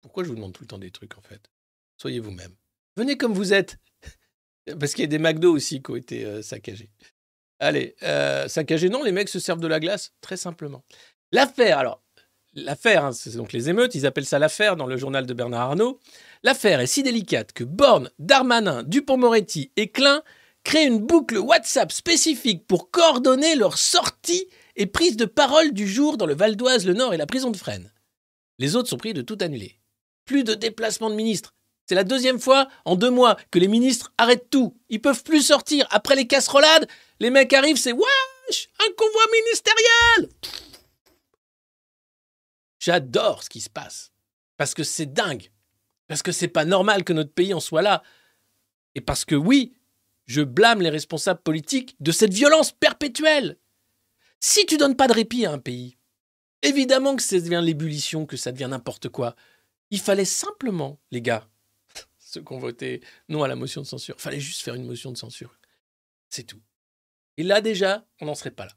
Pourquoi je vous demande tout le temps des trucs en fait? Soyez vous-même. Venez comme vous êtes. Parce qu'il y a des McDo aussi qui ont été euh, saccagés. Allez, euh, saccagés, non, les mecs se servent de la glace, très simplement. L'affaire, alors, l'affaire, hein, c'est donc les émeutes, ils appellent ça l'affaire dans le journal de Bernard Arnault. L'affaire est si délicate que Borne, Darmanin, Dupont-Moretti et Klein créent une boucle WhatsApp spécifique pour coordonner leurs sorties et prises de parole du jour dans le Val d'Oise, le Nord et la prison de Fresnes. Les autres sont priés de tout annuler. Plus de déplacements de ministres. C'est la deuxième fois en deux mois que les ministres arrêtent tout. Ils peuvent plus sortir. Après les casserolades, les mecs arrivent, c'est wesh, un convoi ministériel. J'adore ce qui se passe. Parce que c'est dingue. Parce que c'est pas normal que notre pays en soit là. Et parce que oui, je blâme les responsables politiques de cette violence perpétuelle. Si tu donnes pas de répit à un pays, évidemment que ça devient l'ébullition, que ça devient n'importe quoi. Il fallait simplement, les gars, ceux qui non à la motion de censure, fallait juste faire une motion de censure. C'est tout. Et là déjà, on n'en serait pas là.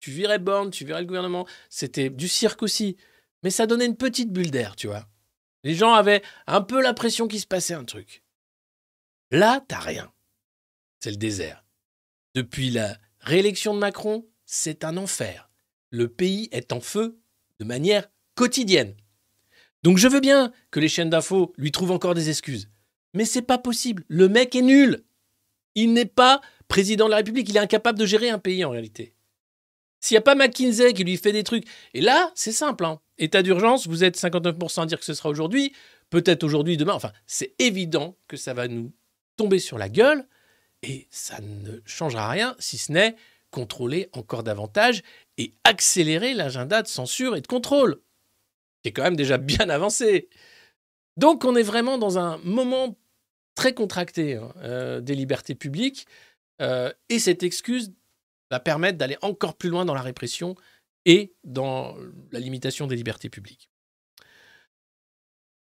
Tu virais Borne, tu virais le gouvernement, c'était du cirque aussi. Mais ça donnait une petite bulle d'air, tu vois. Les gens avaient un peu l'impression qu'il se passait un truc. Là, t'as rien. C'est le désert. Depuis la réélection de Macron, c'est un enfer. Le pays est en feu de manière quotidienne. Donc je veux bien que les chaînes d'infos lui trouvent encore des excuses. Mais c'est pas possible. Le mec est nul. Il n'est pas président de la République. Il est incapable de gérer un pays en réalité. S'il n'y a pas McKinsey qui lui fait des trucs. Et là, c'est simple. Hein. État d'urgence, vous êtes 59% à dire que ce sera aujourd'hui, peut-être aujourd'hui, demain. Enfin, c'est évident que ça va nous tomber sur la gueule et ça ne changera rien si ce n'est contrôler encore davantage et accélérer l'agenda de censure et de contrôle, qui quand même déjà bien [LAUGHS] avancé. Donc on est vraiment dans un moment très contracté hein, euh, des libertés publiques, euh, et cette excuse va permettre d'aller encore plus loin dans la répression et dans la limitation des libertés publiques.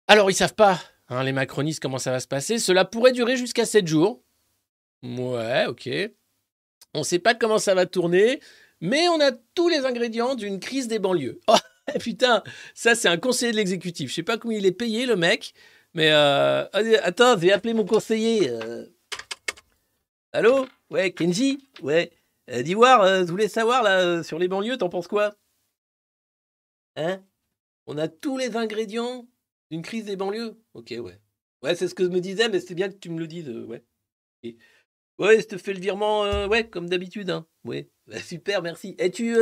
Alors ils savent pas, hein, les macronistes, comment ça va se passer. Cela pourrait durer jusqu'à 7 jours. Ouais, ok. On ne sait pas comment ça va tourner, mais on a tous les ingrédients d'une crise des banlieues. Oh, [LAUGHS] putain, ça c'est un conseiller de l'exécutif. Je sais pas comment il est payé le mec, mais euh... attends, je vais appeler mon conseiller. Euh... Allô? Ouais, Kenji? Ouais. Euh, voir, euh, je voulais savoir là euh, sur les banlieues, t'en penses quoi? Hein? On a tous les ingrédients d'une crise des banlieues? Ok, ouais. Ouais, c'est ce que je me disais, mais c'est bien que tu me le dises, euh, ouais. Ouais, je te fais le virement, ouais, comme d'habitude, hein. Ouais, Bah, super, merci. Et tu,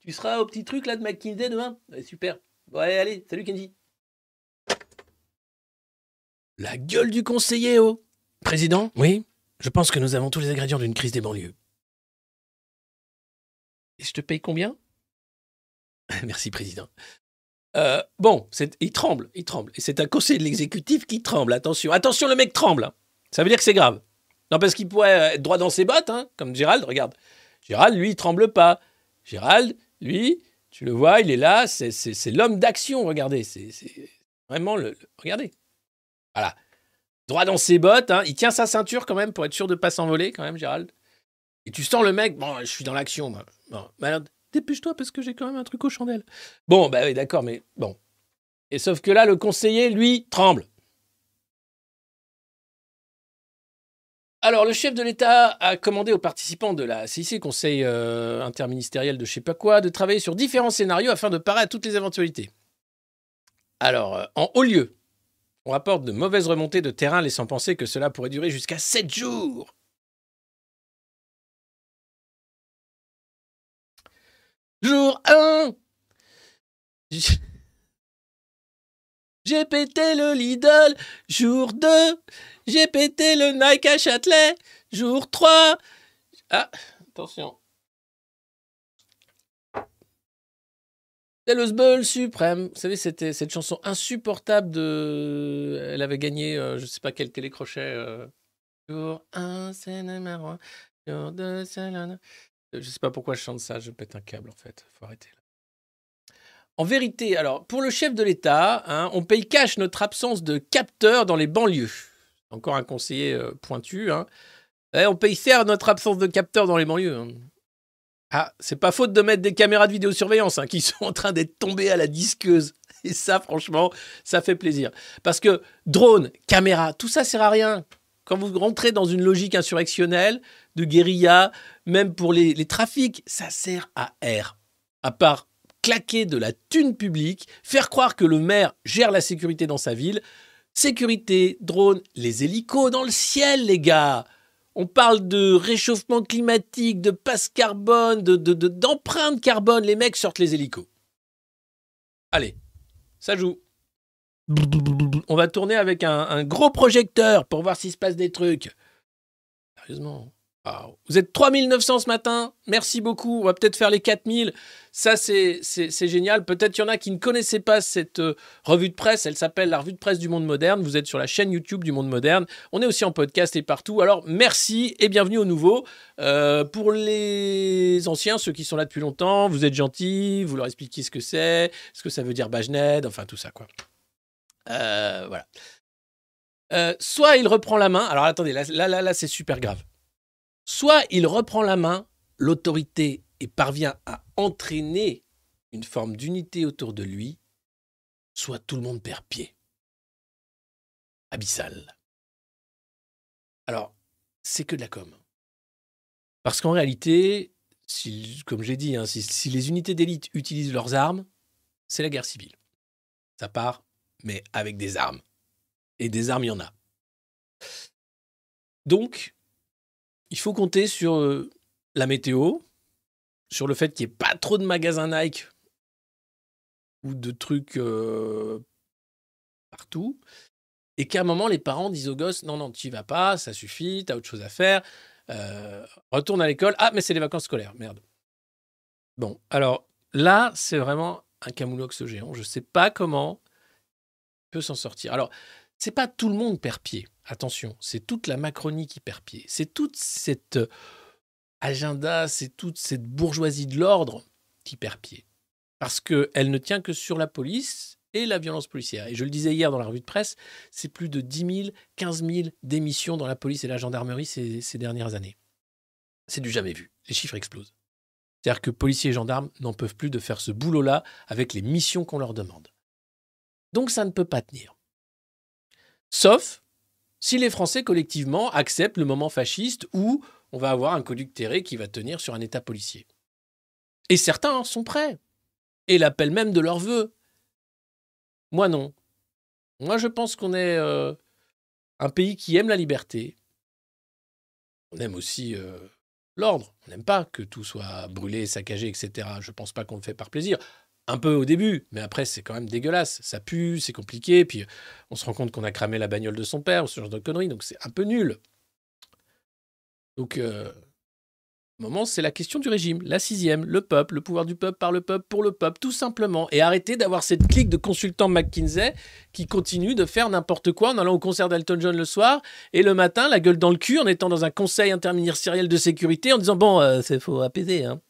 tu seras au petit truc là de McKinsey demain? Ouais, super. Ouais, allez, salut Kenji. La gueule du conseiller, oh Président, oui, je pense que nous avons tous les ingrédients d'une crise des banlieues. Et je te paye combien? [LAUGHS] Merci, Président. Euh, bon, il tremble, il tremble. Et c'est un conseiller de l'exécutif qui tremble. Attention, attention, le mec tremble. hein. Ça veut dire que c'est grave. Non, parce qu'il pourrait être droit dans ses bottes, hein, comme Gérald, regarde. Gérald, lui, il tremble pas. Gérald, lui, tu le vois, il est là, c'est- l'homme d'action, regardez. C'est vraiment le, Regardez. Voilà. Droit dans ses bottes, hein. il tient sa ceinture quand même pour être sûr de pas s'envoler, quand même, Gérald. Et tu sens le mec, bon, je suis dans l'action, moi. Bon, alors, dépêche-toi parce que j'ai quand même un truc aux chandelles. Bon, bah oui, d'accord, mais bon. Et sauf que là, le conseiller, lui, tremble. Alors, le chef de l'État a commandé aux participants de la CIC, Conseil euh, interministériel de je sais pas quoi, de travailler sur différents scénarios afin de parer à toutes les éventualités. Alors, euh, en haut lieu, on rapporte de mauvaises remontées de terrain laissant penser que cela pourrait durer jusqu'à 7 jours. Jour 1 J'ai pété le Lidl. Jour 2 J'ai pété le Nike à Châtelet. Jour 3 Ah, attention. C'est le Sbeul suprême. Vous savez, c'était cette chanson insupportable de. Elle avait gagné, euh, je sais pas quel télécrochet. euh, Jour 1, c'est numéro 1. Jour 2, c'est le. Je sais pas pourquoi je chante ça, je pète un câble en fait. Faut arrêter là. En vérité, alors, pour le chef de l'État, hein, on paye cash notre absence de capteurs dans les banlieues. Encore un conseiller euh, pointu. Hein. Eh, on paye cher notre absence de capteurs dans les banlieues. hein. Ah, c'est pas faute de mettre des caméras de vidéosurveillance qui [LAUGHS] sont en train d'être tombées à la disqueuse. Et ça, franchement, ça fait plaisir. Parce que drone, caméra, tout ça sert à rien. Quand vous rentrez dans une logique insurrectionnelle, de guérilla, même pour les, les trafics, ça sert à R. À part claquer de la thune publique, faire croire que le maire gère la sécurité dans sa ville. Sécurité, drone, les hélicos dans le ciel, les gars. On parle de réchauffement climatique, de passe carbone, de, carbone. Les mecs sortent les hélicos. Allez, ça joue. On va tourner avec un, un gros projecteur pour voir s'il se passe des trucs. Sérieusement. Vous êtes 3900 ce matin. Merci beaucoup. On va peut-être faire les 4000. Ça, c'est, génial. Peut-être il y en a qui ne connaissaient pas cette euh, revue de presse. Elle s'appelle la revue de presse du monde moderne. Vous êtes sur la chaîne YouTube du monde moderne. On est aussi en podcast et partout. Alors, merci et bienvenue aux nouveaux. Euh, pour les anciens, ceux qui sont là depuis longtemps, vous êtes gentils. Vous leur expliquez ce que c'est, ce que ça veut dire Bajned, enfin tout ça, quoi. Euh, voilà. Soit il reprend la main. Alors attendez, là, là, là, c'est super grave. Soit il reprend la main, l'autorité, et parvient à entraîner une forme d'unité autour de lui, soit tout le monde perd pied. Abyssal. Alors, c'est que de la com. Parce qu'en réalité, comme j'ai dit, hein, si, si les unités d'élite utilisent leurs armes, c'est la guerre civile. Ça part, mais avec des armes. Et des armes, il y en a. Donc, il faut compter sur euh, la météo, sur le fait qu'il n'y ait pas trop de magasins Nike ou de trucs euh, partout, et qu'à un moment, les parents disent aux gosses Non, non, tu y vas pas, ça suffit, tu as autre chose à faire, euh, retourne à l'école. Ah, mais c'est les vacances scolaires, merde. Bon, alors là, c'est vraiment un camoulox géant. Je ne sais pas comment il peut s'en sortir. Alors, c'est pas tout le monde perd pied. Attention, c'est toute la Macronie qui perd pied. C'est toute cette euh, agenda, c'est toute cette bourgeoisie de l'ordre qui perd pied. Parce qu'elle ne tient que sur la police et la violence policière. Et je le disais hier dans la revue de presse, c'est plus de 10 000, 15 000 démissions dans la police et la gendarmerie ces, ces dernières années. C'est du jamais vu. Les chiffres explosent. C'est-à-dire que policiers et gendarmes n'en peuvent plus de faire ce boulot-là avec les missions qu'on leur demande. Donc ça ne peut pas tenir. Sauf si les Français collectivement acceptent le moment fasciste où on va avoir un Terré qui va tenir sur un État policier. Et certains sont prêts et l'appellent même de leur vœu. Moi non. Moi je pense qu'on est euh, un pays qui aime la liberté. On aime aussi euh, l'ordre. On n'aime pas que tout soit brûlé, saccagé, etc. Je pense pas qu'on le fait par plaisir. Un peu au début, mais après c'est quand même dégueulasse. Ça pue, c'est compliqué, puis on se rend compte qu'on a cramé la bagnole de son père ou ce genre de conneries, donc c'est un peu nul. Donc, euh, moment, c'est la question du régime. La sixième, le peuple, le pouvoir du peuple par le peuple, pour le peuple, tout simplement. Et arrêter d'avoir cette clique de consultants McKinsey qui continue de faire n'importe quoi en allant au concert d'Elton John le soir et le matin, la gueule dans le cul, en étant dans un conseil interministériel de sécurité, en disant Bon, euh, c'est faut apaiser, hein.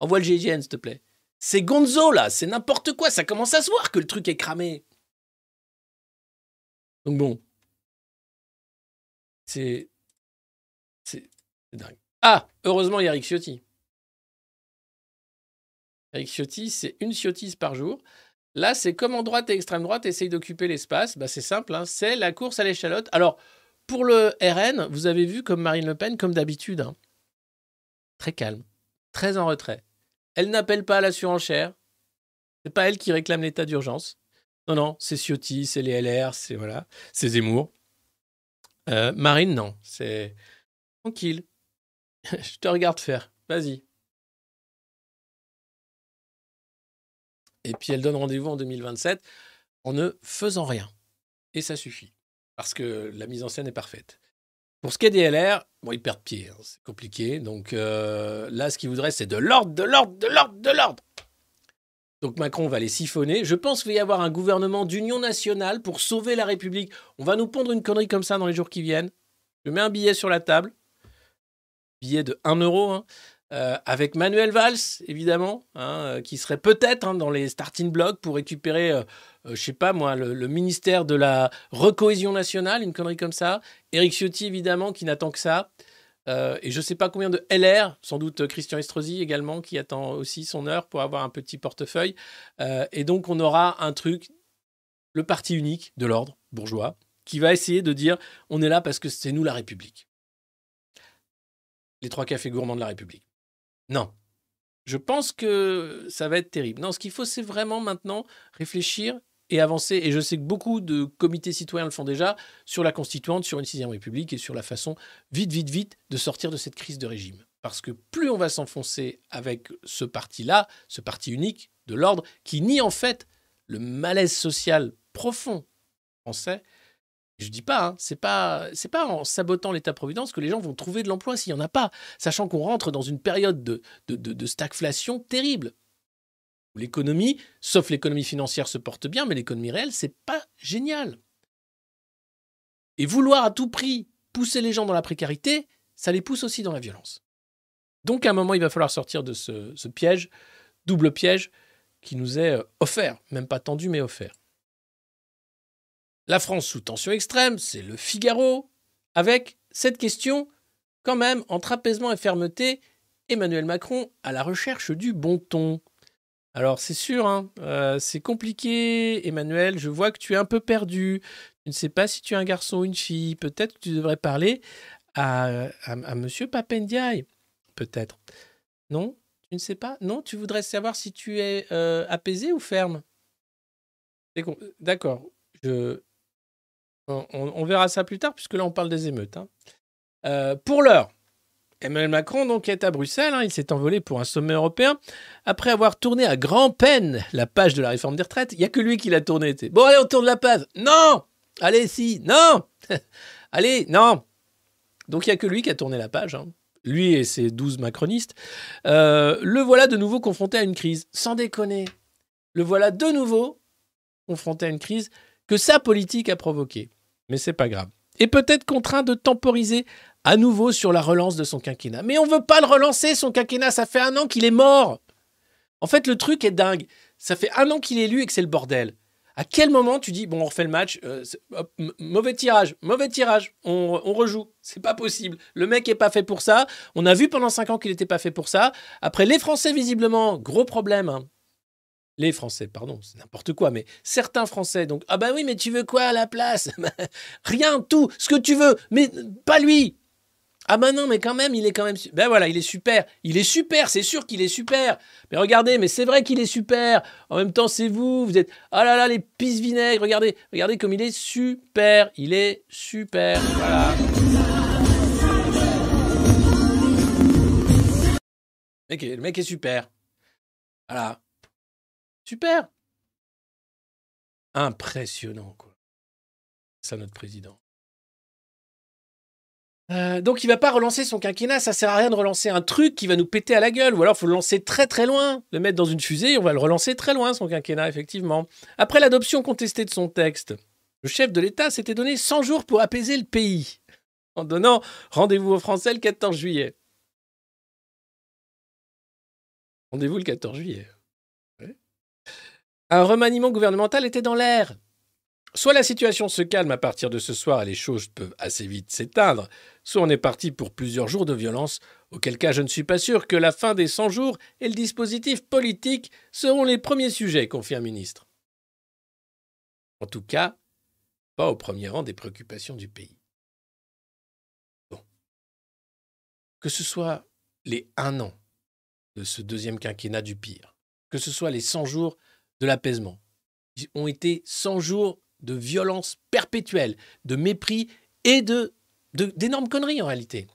Envoie le GIGN, s'il te plaît. C'est gonzo, là, c'est n'importe quoi, ça commence à se voir que le truc est cramé. Donc bon. C'est. C'est dingue. Ah, heureusement, il y a Eric Ciotti. Eric Ciotti, c'est une ciotise par jour. Là, c'est comme en droite et extrême droite essaye d'occuper l'espace. Bah, c'est simple, hein, c'est la course à l'échalote. Alors, pour le RN, vous avez vu comme Marine Le Pen, comme d'habitude, hein, très calme, très en retrait. Elle n'appelle pas à la surenchère. C'est pas elle qui réclame l'état d'urgence. Non, non, c'est Ciotti, c'est les LR, c'est voilà, c'est Zemmour. Euh, Marine, non, c'est tranquille. [LAUGHS] Je te regarde faire. Vas-y. Et puis elle donne rendez-vous en 2027 en ne faisant rien. Et ça suffit. Parce que la mise en scène est parfaite. Pour ce qui est des LR, bon, ils perdent pied. hein, c'est compliqué. Donc euh, là, ce qu'ils voudraient, c'est de l'ordre, de l'ordre, de l'ordre, de l'ordre. Donc Macron va les siphonner. Je pense qu'il va y avoir un gouvernement d'union nationale pour sauver la République. On va nous pondre une connerie comme ça dans les jours qui viennent. Je mets un billet sur la table billet de 1 euro, hein, euh, avec Manuel Valls, évidemment, hein, euh, qui serait peut-être dans les starting blocks pour récupérer, je sais pas moi, le, ministère de la recohésion nationale, une connerie comme ça. Éric Ciotti, évidemment, qui n'attend que ça. Euh, et je sais pas combien de LR, sans doute Christian Estrosi également, qui attend aussi son heure pour avoir un petit portefeuille. Euh, et donc, on aura un truc, le parti unique de l'ordre bourgeois, qui va essayer de dire on est là parce que c'est nous la République les trois cafés gourmands de la République. Non. Je pense que ça va être terrible. Non, ce qu'il faut, c'est vraiment maintenant réfléchir et avancer. Et je sais que beaucoup de comités citoyens le font déjà sur la constituante, sur une sixième république et sur la façon, vite, vite, vite, de sortir de cette crise de régime. Parce que plus on va s'enfoncer avec ce parti-là, ce parti unique de l'ordre, qui nie en fait le malaise social profond français, je dis pas, hein, c'est pas, c'est pas en sabotant l'État-providence que les gens vont trouver de l'emploi s'il y en a pas, sachant qu'on rentre dans une période de, de, de stagflation terrible. L'économie, sauf l'économie financière, se porte bien, mais l'économie réelle, c'est pas génial. Et vouloir à tout prix pousser les gens dans la précarité, ça les pousse aussi dans la violence. Donc à un moment, il va falloir sortir de ce, ce piège, double piège, qui nous est euh, offert, même pas tendu, mais offert. La France sous tension extrême, c'est le Figaro, avec cette question, quand même, entre apaisement et fermeté, Emmanuel Macron à la recherche du bon ton. Alors c'est sûr, hein, euh, c'est compliqué, Emmanuel, je vois que tu es un peu perdu. Tu ne sais pas si tu es un garçon ou une fille. Peut-être que tu devrais parler à, à, à Monsieur Papendiaï. Peut-être. Non? Tu ne sais pas? Non? Tu voudrais savoir si tu es euh, apaisé ou ferme? D'accord. Je, on, verra ça plus tard, puisque là, on parle des émeutes. Hein. Euh, pour l'heure, Emmanuel Macron donc est à Bruxelles. Hein. il s'est envolé pour un sommet européen. Après avoir tourné à grand-peine la page de la réforme des retraites, il n'y a que lui qui l'a tourné. Bon, allez, on tourne la page. Non Allez, si Non [LAUGHS] Allez, non Donc, il n'y a que lui qui a tourné la page. Hein. Lui et ses douze macronistes. Euh, le voilà de nouveau confronté à une crise. Sans déconner. Le voilà de nouveau confronté à une crise que sa politique a provoquée mais c'est pas grave. Et peut-être contraint de temporiser à nouveau sur la relance de son quinquennat. Mais on veut pas le relancer, son quinquennat, ça fait un an qu'il est mort. En fait, le truc est dingue. Ça fait un an qu'il est élu et que c'est le bordel. À quel moment tu dis, bon, on refait le match, euh, mauvais tirage, mauvais tirage, on, rejoue. C'est pas possible. Le mec est pas fait pour ça. On a vu pendant cinq ans qu'il n'était pas fait pour ça. Après, les Français, visiblement, gros problème. Hein les Français, pardon, c'est n'importe quoi, mais certains Français, donc, ah bah oui, mais tu veux quoi à la place? [LAUGHS] Rien, tout, ce que tu veux, mais pas lui ah bah non, mais quand même, il est quand même... Ben voilà, il est super. Il est super, c'est sûr qu'il est super. Mais regardez, mais c'est vrai qu'il est super. En même temps, c'est vous, vous êtes... Ah là là, les pisse vinaigres, regardez. Regardez comme il est super. Il est super. Voilà. le mec est super. Voilà. Super. Impressionnant, quoi. Ça, notre président. Euh, donc il va pas relancer son quinquennat, ça sert à rien de relancer un truc qui va nous péter à la gueule, ou alors faut le lancer très très loin, le mettre dans une fusée, on va le relancer très loin son quinquennat effectivement. Après l'adoption contestée de son texte, le chef de l'État s'était donné 100 jours pour apaiser le pays, en donnant rendez-vous aux Français le 14 juillet. Rendez-vous le 14 juillet. Un remaniement gouvernemental était dans l'air. Soit la situation se calme à partir de ce soir et les choses peuvent assez vite s'éteindre, soit on est parti pour plusieurs jours de violence, auquel cas je ne suis pas sûr que la fin des 100 jours et le dispositif politique seront les premiers sujets, confie un ministre. En tout cas, pas au premier rang des préoccupations du pays. Que ce soit les un an de ce deuxième quinquennat du pire, que ce soit les 100 jours de l'apaisement. Ils ont été 100 jours de violence perpétuelle, de mépris et d'énormes conneries en réalité.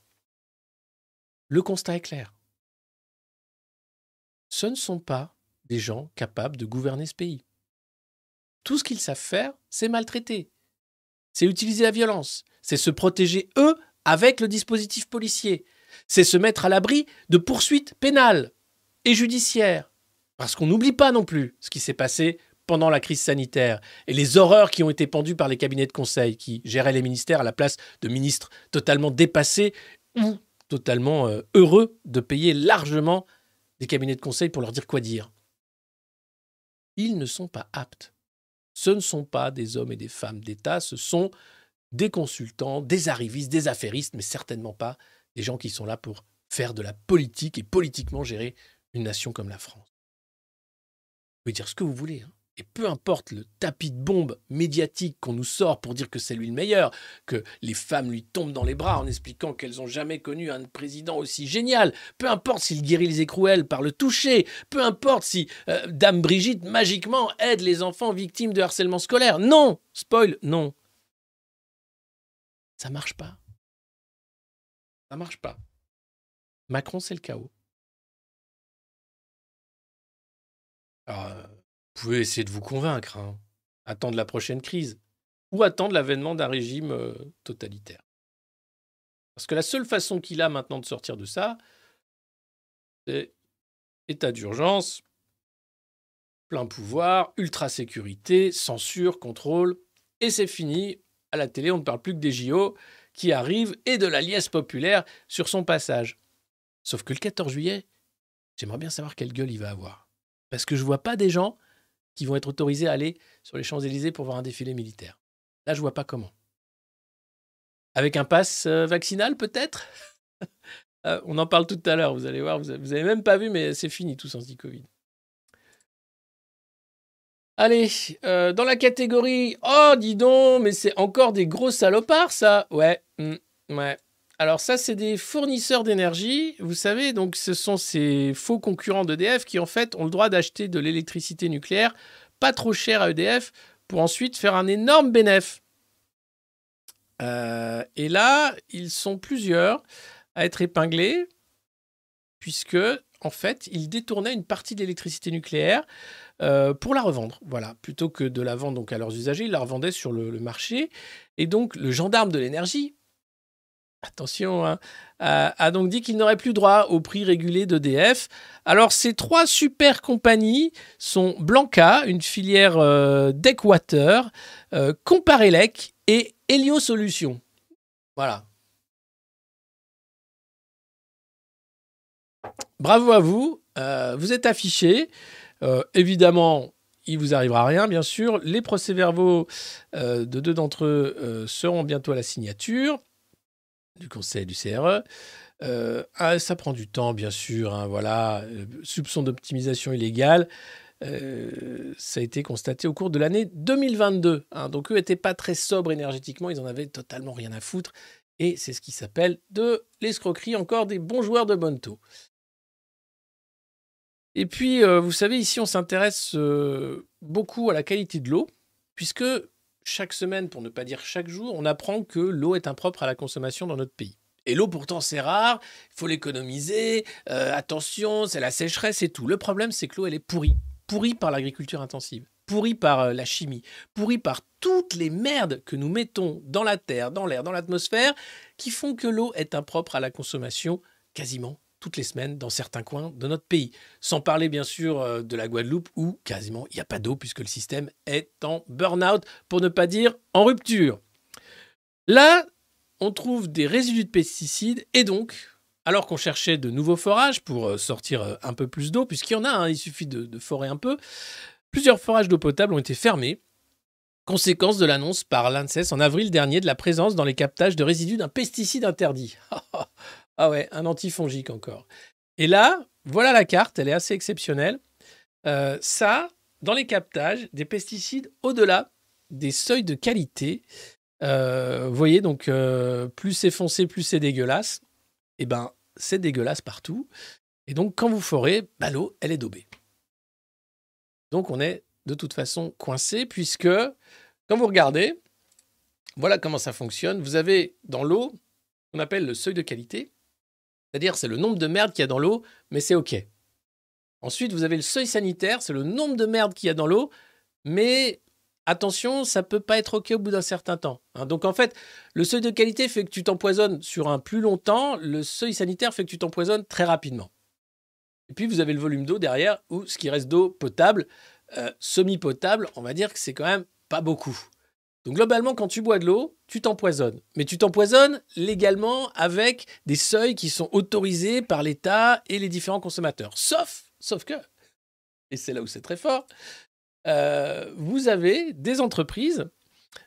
Le constat est clair. Ce ne sont pas des gens capables de gouverner ce pays. Tout ce qu'ils savent faire, c'est maltraiter. C'est utiliser la violence. C'est se protéger, eux, avec le dispositif policier. C'est se mettre à l'abri de poursuites pénales et judiciaires. Parce qu'on n'oublie pas non plus ce qui s'est passé pendant la crise sanitaire et les horreurs qui ont été pendues par les cabinets de conseil qui géraient les ministères à la place de ministres totalement dépassés ou totalement euh, heureux de payer largement des cabinets de conseil pour leur dire quoi dire. Ils ne sont pas aptes. Ce ne sont pas des hommes et des femmes d'État, ce sont des consultants, des arrivistes, des affairistes, mais certainement pas des gens qui sont là pour faire de la politique et politiquement gérer une nation comme la France pouvez dire ce que vous voulez. Hein. Et peu importe le tapis de bombe médiatique qu'on nous sort pour dire que c'est lui le meilleur, que les femmes lui tombent dans les bras en expliquant qu'elles n'ont jamais connu un président aussi génial, peu importe s'il guérit les écrouelles par le toucher, peu importe si euh, Dame Brigitte magiquement aide les enfants victimes de harcèlement scolaire. Non Spoil, non. Ça marche pas. Ça marche pas. Macron, c'est le chaos. Alors, euh, pouvez essayer de vous convaincre, hein. attendre la prochaine crise, ou attendre l'avènement d'un régime euh, totalitaire. Parce que la seule façon qu'il a maintenant de sortir de ça, c'est état d'urgence, plein pouvoir, ultra sécurité, censure, contrôle, et c'est fini. À la télé, on ne parle plus que des JO qui arrivent et de la liesse populaire sur son passage. Sauf que le 14 juillet, j'aimerais bien savoir quelle gueule il va avoir. Parce que je vois pas des gens qui vont être autorisés à aller sur les Champs-Élysées pour voir un défilé militaire. Là, je vois pas comment. Avec un pass euh, vaccinal, peut-être? [LAUGHS] Euh, On en parle tout à l'heure, vous allez voir. Vous avez même pas vu, mais c'est fini tout sans dit Covid. Allez, euh, dans la catégorie Oh, dis donc, mais c'est encore des gros salopards, ça Ouais, hmm, ouais. Alors, ça, c'est des fournisseurs d'énergie. Vous savez, donc, ce sont ces faux concurrents d'EDF qui, en fait, ont le droit d'acheter de l'électricité nucléaire pas trop cher à EDF pour ensuite faire un énorme bénéfice. Euh, et là, ils sont plusieurs à être épinglés, puisque, en fait, ils détournaient une partie de l'électricité nucléaire euh, pour la revendre. Voilà, plutôt que de la vendre donc à leurs usagers, ils la revendaient sur le, marché. Et donc le gendarme de l'énergie, attention, hein, a, donc dit qu'il n'aurait plus droit au prix régulé d'EDF. Alors ces trois super compagnies sont Blanca, une filière euh, euh, Comparelec et Helio Solutions. Voilà. Bravo à vous, vous êtes affichés. Euh, évidemment, il vous arrivera rien, bien sûr. Les procès-verbaux euh, de deux d'entre eux euh, seront bientôt à la signature du conseil du CRE. Ah, ça prend du temps, bien sûr. Hein, voilà, soupçon d'optimisation illégale. ça a été constaté au cours de l'année 2022. Hein. donc eux n'étaient pas très sobres énergétiquement, ils en avaient totalement rien à foutre. Et c'est ce qui s'appelle de l'escroquerie, encore des bons joueurs de Bonto. Et puis, euh, vous savez, ici, on s'intéresse euh, beaucoup à la qualité de l'eau, puisque chaque semaine, pour ne pas dire chaque jour, on apprend que l'eau est impropre à la consommation dans notre pays. Et l'eau, pourtant, c'est rare, il faut l'économiser, euh, attention, c'est la sécheresse et tout. Le problème, c'est que l'eau, elle est pourrie. Pourrie par l'agriculture intensive, pourrie par la chimie, pourrie par toutes les merdes que nous mettons dans la terre, dans l'air, dans l'atmosphère, qui font que l'eau est impropre à la consommation quasiment toutes les semaines dans certains coins de notre pays. Sans parler bien sûr euh, de la Guadeloupe où quasiment il n'y a pas d'eau puisque le système est en burn-out, pour ne pas dire en rupture. Là, on trouve des résidus de pesticides et donc, alors qu'on cherchait de nouveaux forages pour euh, sortir euh, un peu plus d'eau, puisqu'il y en a, hein, il suffit de, de forer un peu, plusieurs forages d'eau potable ont été fermés Conséquence de l'annonce par l'ANSES en avril dernier de la présence dans les captages de résidus d'un pesticide interdit. [LAUGHS] Ah ouais, un antifongique encore. Et là, voilà la carte, elle est assez exceptionnelle. Euh, ça, dans les captages, des pesticides au-delà des seuils de qualité. Euh, vous voyez, donc, euh, plus c'est foncé, plus c'est dégueulasse. Eh ben, c'est dégueulasse partout. Et donc, quand vous forez, bah, l'eau, elle est daubée. Donc, on est de toute façon coincé, puisque, quand vous regardez, voilà comment ça fonctionne. Vous avez dans l'eau, qu'on appelle le seuil de qualité. C'est-à-dire, c'est le nombre de merde qu'il y a dans l'eau, mais c'est OK. Ensuite, vous avez le seuil sanitaire, c'est le nombre de merde qu'il y a dans l'eau, mais attention, ça peut pas être OK au bout d'un certain temps. Hein. Donc en fait, le seuil de qualité fait que tu t'empoisonnes sur un plus long temps, le seuil sanitaire fait que tu t'empoisonnes très rapidement. Et puis vous avez le volume d'eau derrière, ou ce qui reste d'eau potable, euh, semi-potable, on va dire que c'est quand même pas beaucoup. Donc globalement, quand tu bois de l'eau, tu t'empoisonnes. Mais tu t'empoisonnes légalement avec des seuils qui sont autorisés par l'État et les différents consommateurs. Sauf, sauf que, et c'est là où c'est très fort, euh, vous avez des entreprises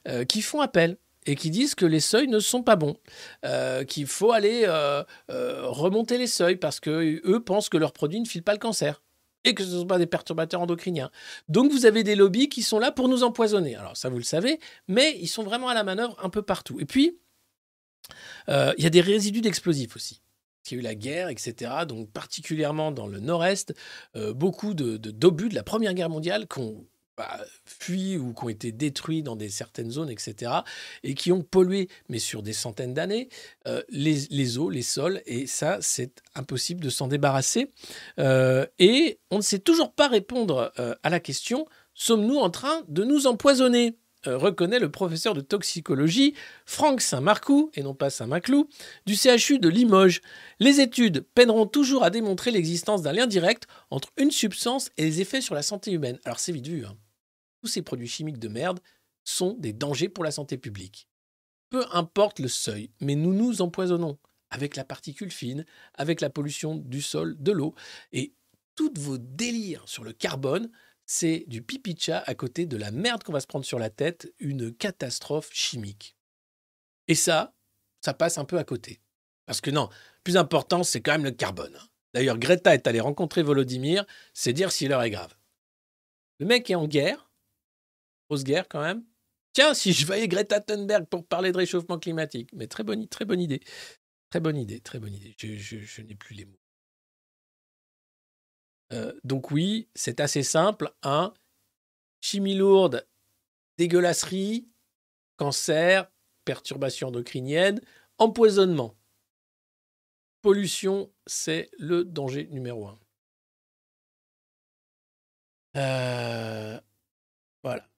euh, qui font appel et qui disent que les seuils ne sont pas bons, euh, qu'il faut aller remonter les seuils parce que eux pensent que leurs produits ne filent pas le cancer. Que ce ne sont pas des perturbateurs endocriniens. Donc vous avez des lobbies qui sont là pour nous empoisonner. Alors ça, vous le savez, mais ils sont vraiment à la manœuvre un peu partout. Et puis, euh, il y a des résidus d'explosifs aussi. Il y a eu la guerre, etc. Donc particulièrement dans le nord-est, euh, beaucoup de, d'obus de la Première Guerre mondiale qui ont bah, fui ou qui ont été détruits dans des certaines zones, etc., et qui ont pollué, mais sur des centaines d'années, euh, les, eaux, les sols, et ça, c'est impossible de s'en débarrasser. Euh, et on ne sait toujours pas répondre euh, à la question, sommes-nous en train de nous empoisonner? Reconnaît le professeur de toxicologie Franck Saint-Marcoux, et non pas Saint-Maclou, du CHU de Limoges. Les études peineront toujours à démontrer l'existence d'un lien direct entre une substance et les effets sur la santé humaine. Alors c'est vite vu. Hein tous ces produits chimiques de merde sont des dangers pour la santé publique. Peu importe le seuil, mais nous nous empoisonnons avec la particule fine, avec la pollution du sol, de l'eau, et tous vos délires sur le carbone, c'est du pipi chat à côté de la merde qu'on va se prendre sur la tête, une catastrophe chimique. Et ça, ça passe un peu à côté. Parce que non, plus important, c'est quand même le carbone. D'ailleurs, Greta est allée rencontrer Volodymyr, c'est dire si l'heure est grave. Le mec est en guerre, grosse guerre quand même. Tiens, si je voyais Greta Thunberg pour parler de réchauffement climatique. Mais très bonne, très bonne idée. Très bonne idée, très bonne idée. Je, n'ai plus les mots. Euh, donc oui, c'est assez simple. Un, chimie lourde, dégueulasserie, cancer, perturbation endocrinienne, empoisonnement. Pollution, c'est le danger numéro un. Euh, voilà.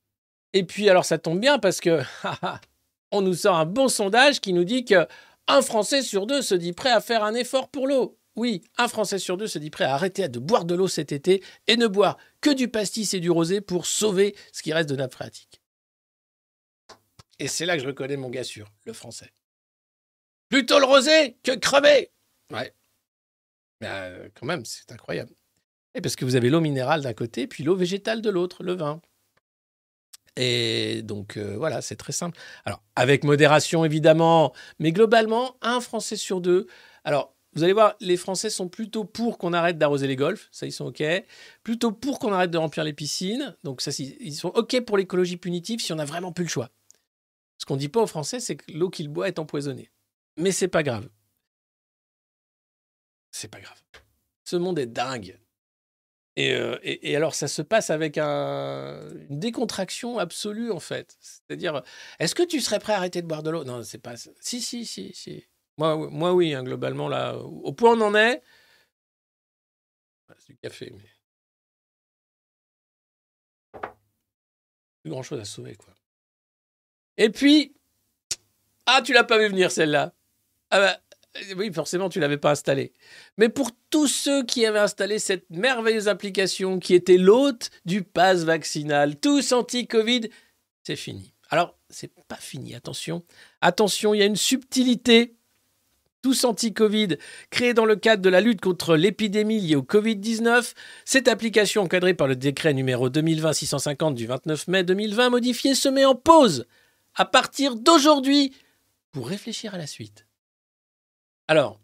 Et puis, alors, ça tombe bien parce que [LAUGHS] on nous sort un bon sondage qui nous dit que un Français sur deux se dit prêt à faire un effort pour l'eau. Oui, un Français sur deux se dit prêt à arrêter de boire de l'eau cet été et ne boire que du pastis et du rosé pour sauver ce qui reste de nappe phréatique. Et c'est là que je reconnais mon gars sûr, le français. Plutôt le rosé que crever Ouais. Mais euh, quand même, c'est incroyable. Et parce que vous avez l'eau minérale d'un côté, puis l'eau végétale de l'autre, le vin. Et donc euh, voilà, c'est très simple. Alors avec modération évidemment, mais globalement, un Français sur deux. Alors vous allez voir, les Français sont plutôt pour qu'on arrête d'arroser les golfs, ça ils sont ok. Plutôt pour qu'on arrête de remplir les piscines, donc ça ils sont ok pour l'écologie punitive si on n'a vraiment plus le choix. Ce qu'on dit pas aux Français, c'est que l'eau qu'ils boivent est empoisonnée. Mais c'est pas grave. C'est pas grave. Ce monde est dingue. Euh, et, alors, ça se passe avec un, une décontraction absolue, en fait. C'est-à-dire, est-ce que tu serais prêt à arrêter de boire de l'eau? Non, c'est pas. Si, si, si, si. Moi, moi oui, hein, globalement, là, au point où on en est. C'est du café, mais. Plus grand chose à sauver, quoi. Et puis. Ah, tu l'as pas vu venir, celle-là. Ah bah. Euh, oui, forcément, tu l'avais pas installé. Mais pour tous ceux qui avaient installé cette merveilleuse application qui était l'hôte du pass vaccinal, tous anti-Covid, c'est fini. Alors, c'est pas fini, attention. Attention, il y a une subtilité. Tous anti-Covid, créée dans le cadre de la lutte contre l'épidémie liée au Covid-19, cette application encadrée par le décret numéro 2020-650 du 29 mai 2020 modifié se met en pause à partir d'aujourd'hui pour réfléchir à la suite. Alors,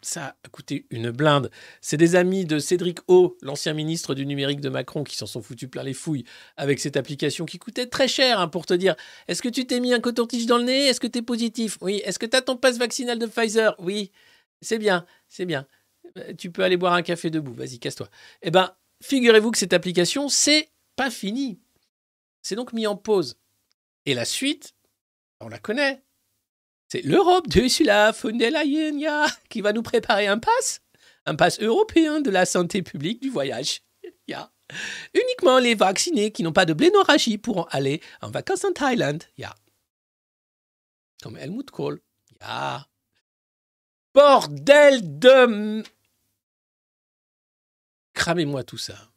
ça a coûté une blinde. C'est des amis de Cédric O, l'ancien ministre du numérique de Macron, qui s'en sont foutus plein les fouilles avec cette application qui coûtait très cher hein, pour te dire est-ce que tu t'es mis un coton-tige dans le nez? Est-ce que tu es positif? Oui. Est-ce que tu as ton passe vaccinal de Pfizer? Oui. C'est bien, c'est bien. Euh, tu peux aller boire un café debout. Vas-y, casse-toi. Eh bien, figurez-vous que cette application, c'est pas fini. C'est donc mis en pause. Et la suite, on la connaît. C'est l'Europe de Ursula von der Leyen qui va nous préparer un pass, un pass européen de la santé publique du voyage. Yeah. Uniquement les vaccinés qui n'ont pas de blénorragie pourront aller en vacances en Thaïlande. Yeah. Comme Helmut Kohl. Bordel de... Cramez-moi tout ça.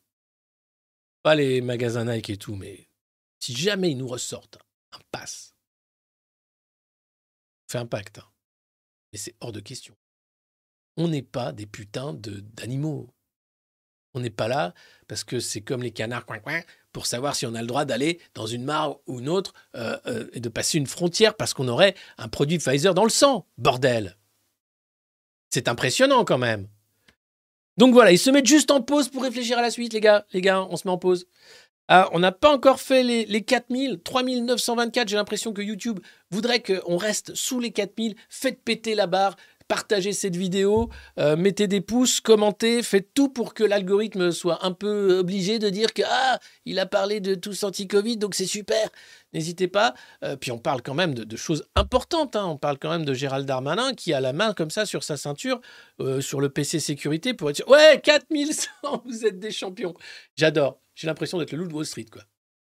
Pas les magasins Nike et tout, mais si jamais ils nous ressortent un pass fait un pacte. Hein. Mais c'est hors de question. On n'est pas des putains d'animaux. On n'est pas là parce que c'est comme les canards coin coin pour savoir si on a le droit d'aller dans une mare ou une autre euh, euh, et de passer une frontière parce qu'on aurait un produit Pfizer dans le sang. Bordel. C'est impressionnant quand même. Donc voilà, ils se mettent juste en pause pour réfléchir à la suite, les gars. Les gars, on se met en pause. Ah, on n'a pas encore fait les, les 4000, 3924. J'ai l'impression que YouTube voudrait qu'on reste sous les 4000. Faites péter la barre, partagez cette vidéo, euh, mettez des pouces, commentez, faites tout pour que l'algorithme soit un peu obligé de dire que ah, il a parlé de tous anti-Covid, donc c'est super. N'hésitez pas. Euh, puis on parle quand même de, choses importantes. hein. On parle quand même de Gérald Darmanin qui a la main comme ça sur sa ceinture, euh, sur le PC sécurité pour être sûr. Ouais, 4100, [LAUGHS] vous êtes des champions. J'adore. J'ai l'impression d'être le loup de Wall Street, quoi.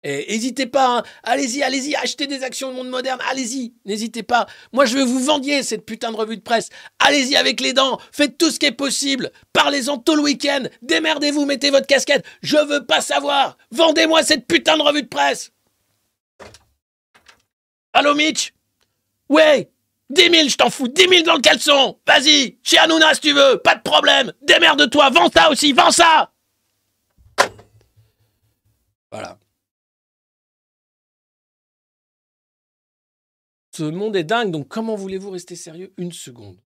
Et n'hésitez pas, hein. allez-y, allez-y, achetez des actions du monde moderne, allez-y, n'hésitez pas. Moi, je veux vous vendiez cette putain de revue de presse. Allez-y avec les dents, faites tout ce qui est possible. Parlez-en tout le week-end, démerdez-vous, mettez votre casquette. Je veux pas savoir. Vendez-moi cette putain de revue de presse. Allô, Mitch? Ouais 10 000, je t'en fous, 10 000 dans le caleçon Vas-y, chez Hanouna si tu veux, pas de problème Démerde-toi, vends ça aussi, vends ça Voilà. Ce monde est dingue, donc comment voulez-vous rester sérieux une seconde?